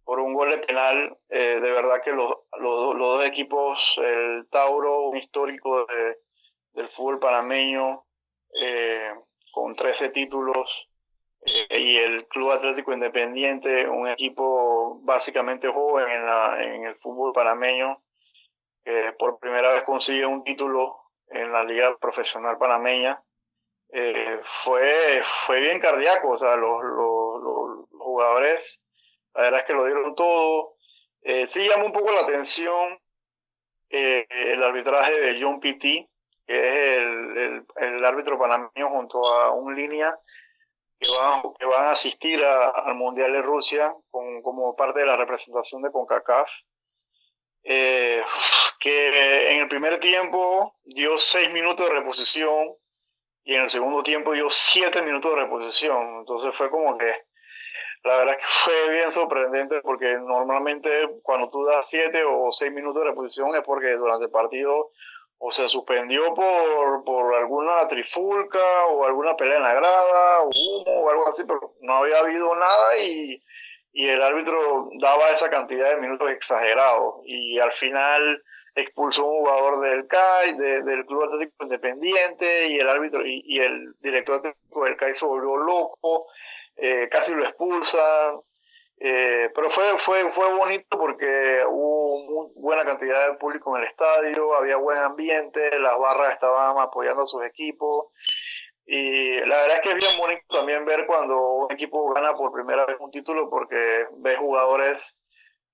por un gol de penal, eh, de verdad que los, los, dos equipos, el Tauro, un histórico de, del fútbol panameño, con 13 títulos, y el Club Atlético Independiente, un equipo básicamente joven en, la, el fútbol panameño, que por primera vez consigue un título en la liga profesional panameña. Eh, fue, fue bien cardíaco, o sea, los, los, los, jugadores, la verdad es que lo dieron todo. Eh, sí llama un poco la atención eh, el arbitraje de John Pitti, que es el, el, árbitro panameño junto a un línea que van, que van a asistir al Mundial de Rusia con, como parte de la representación de CONCACAF. Eh, que en el primer tiempo dio seis minutos de reposición y en el segundo tiempo dio siete minutos de reposición. Entonces fue como que, la verdad que fue bien sorprendente porque normalmente cuando tú das siete o seis minutos de reposición es porque durante el partido o se suspendió por, por alguna trifulca o alguna pelea en la grada o humo o algo así, pero no había habido nada y y el árbitro daba esa cantidad de minutos exagerados y al final expulsó un jugador del CAI, del Club Atlético Independiente y el árbitro y, el director del CAI se volvió loco, eh, casi lo expulsa, eh, pero fue, fue, fue bonito porque hubo muy buena cantidad de público en el estadio, había buen ambiente, las barras estaban apoyando a sus equipos y la verdad es que es bien bonito también ver cuando un equipo gana por primera vez un título porque ves jugadores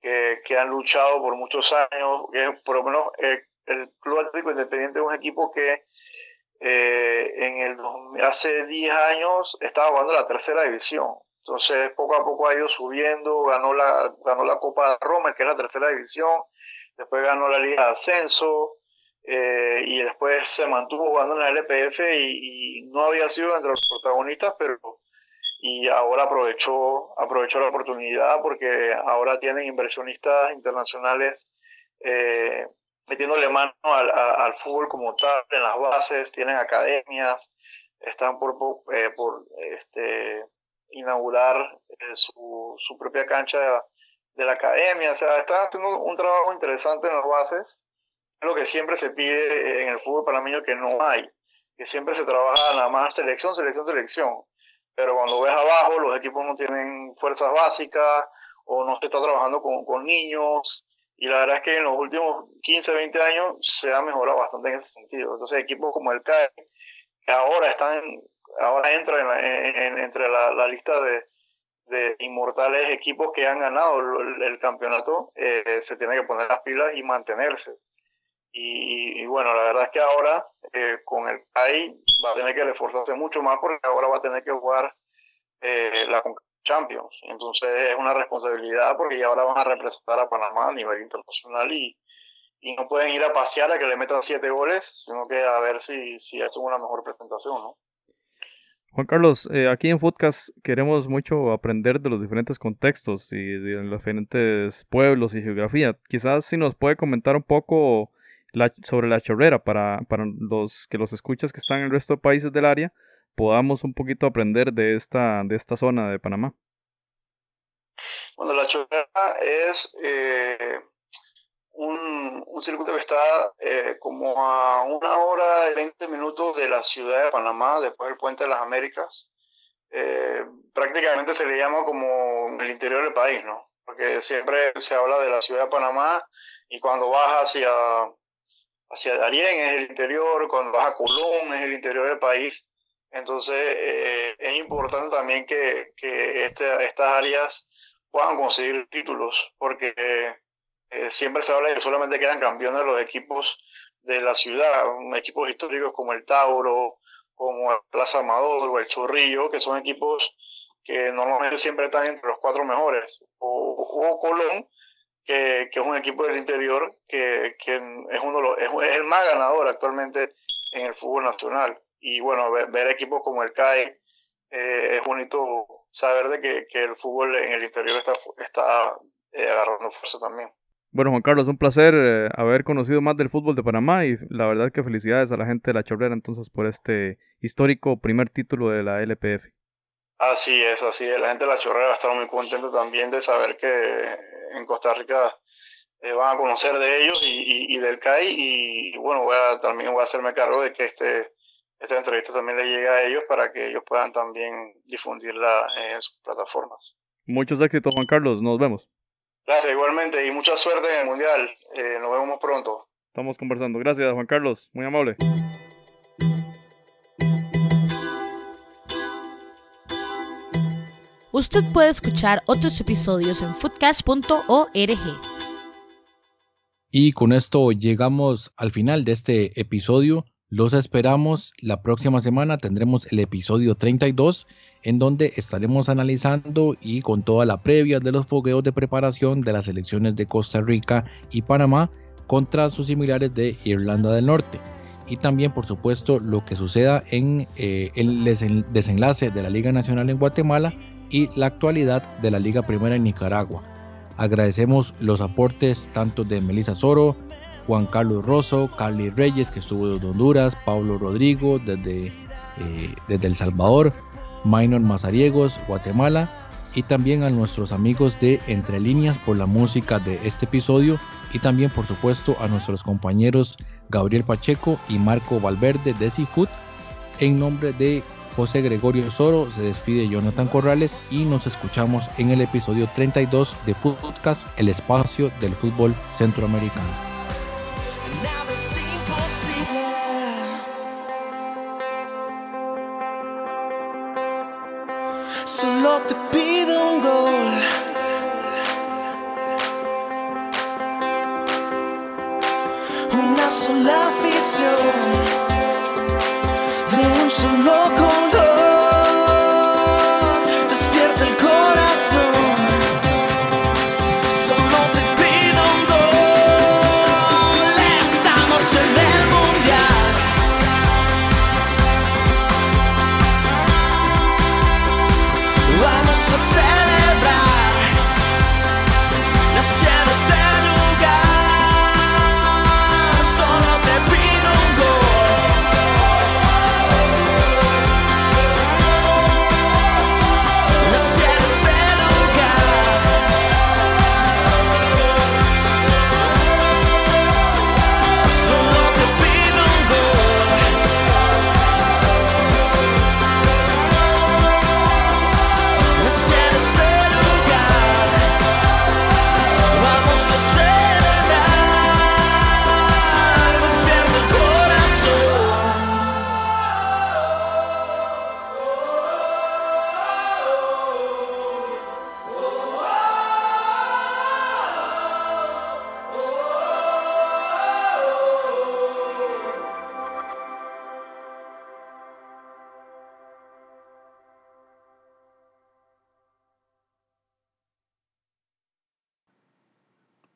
que, que han luchado por muchos años, que por lo menos el, Club Atlético Independiente es un equipo que eh, en el hace 10 años estaba jugando la tercera división. Entonces poco a poco ha ido subiendo, ganó la, ganó la Copa de Roma, que es la tercera división, después ganó la Liga de Ascenso, eh, y después se mantuvo jugando en la LPF y, no había sido entre los protagonistas, pero y ahora aprovechó, aprovechó la oportunidad porque ahora tienen inversionistas internacionales eh, metiéndole mano al, al, fútbol como tal en las bases, tienen academias, están por, eh, por este, inaugurar su, su propia cancha de, de la academia, o sea, están haciendo un trabajo interesante en las bases lo que siempre se pide en el fútbol panameño que no hay, que siempre se trabaja nada más selección, selección, selección. Pero cuando ves abajo, los equipos no tienen fuerzas básicas o no se está trabajando con, con niños. Y la verdad es que en los últimos 15, 20 años se ha mejorado bastante en ese sentido. Entonces, equipos como el CAE, que ahora están, ahora entra en, entre la, la, lista de, de inmortales equipos que han ganado el, campeonato, eh, se tiene que poner las pilas y mantenerse. Y, bueno, la verdad es que ahora eh, con el CAI va a tener que esforzarse mucho más porque ahora va a tener que jugar eh, la Champions. Entonces es una responsabilidad porque ya ahora van a representar a Panamá a nivel internacional y, y no pueden ir a pasear a que le metan siete goles, sino que a ver si, si hacen una mejor presentación, ¿no? Juan Carlos, eh, aquí en Foodcast queremos mucho aprender de los diferentes contextos y de los diferentes pueblos y geografía. Quizás si nos puede comentar un poco sobre la chorrera para, para los que los escuchas que están en el resto de países del área, podamos un poquito aprender de esta, de esta zona de Panamá. Bueno, la chorrera es eh, un, un, circuito que está eh, como a una hora y 20 minutos de la ciudad de Panamá, después del Puente de las Américas. Eh, prácticamente se le llama como el interior del país, ¿no? Porque siempre se habla de la ciudad de Panamá y cuando vas hacia hacia Darién es el interior, cuando vas a Colón es el interior del país. Entonces eh, es importante también que, que este, estas áreas puedan conseguir títulos, porque eh, siempre se habla de que solamente quedan campeones los equipos de la ciudad, equipos históricos como el Tauro, como el Plaza Amador o el Chorrillo, que son equipos que normalmente siempre están entre los cuatro mejores, o, o Colón, que, que, es un equipo del interior que, que es, uno es, el más ganador actualmente en el fútbol nacional. Y bueno, ver, equipos como el CAE eh, es bonito saber de que, que, el fútbol en el interior está, está eh, agarrando fuerza también. Bueno, Juan Carlos, un placer eh, haber conocido más del fútbol de Panamá y la verdad que felicidades a la gente de la Chorrera entonces por este histórico primer título de la LPF. Así es, así es. La gente de la chorrera va a estar muy contenta también de saber que en Costa Rica eh, van a conocer de ellos y, del CAI y, bueno, voy a, también voy a hacerme cargo de que este, esta entrevista también le llegue a ellos para que ellos puedan también difundirla en sus plataformas. Muchos éxitos, Juan Carlos. Nos vemos. Gracias, igualmente, y mucha suerte en el Mundial. Eh, nos vemos pronto. Estamos conversando. Gracias, Juan Carlos. Muy amable. Usted puede escuchar otros episodios en foodcast.org. Y con esto llegamos al final de este episodio. Los esperamos la próxima semana. Tendremos el episodio 32 en donde estaremos analizando y con toda la previa de los fogueos de preparación de las elecciones de Costa Rica y Panamá contra sus similares de Irlanda del Norte. Y también, por supuesto, lo que suceda en eh, el desenlace de la Liga Nacional en Guatemala y la actualidad de la Liga Primera en Nicaragua. Agradecemos los aportes tanto de Melissa Soro, Juan Carlos Rosso, Carly Reyes que estuvo de Honduras, Pablo Rodrigo desde, eh, desde El Salvador, Minor Mazariegos, Guatemala y también a nuestros amigos de Entre Líneas por la música de este episodio y también por supuesto a nuestros compañeros Gabriel Pacheco y Marco Valverde de Seafood en nombre de José Gregorio Soro, se despide Jonathan Corrales y nos escuchamos en el episodio 32 de Footcast, el espacio del fútbol centroamericano. Solo te pido un gol. Una sola afición de un solo color.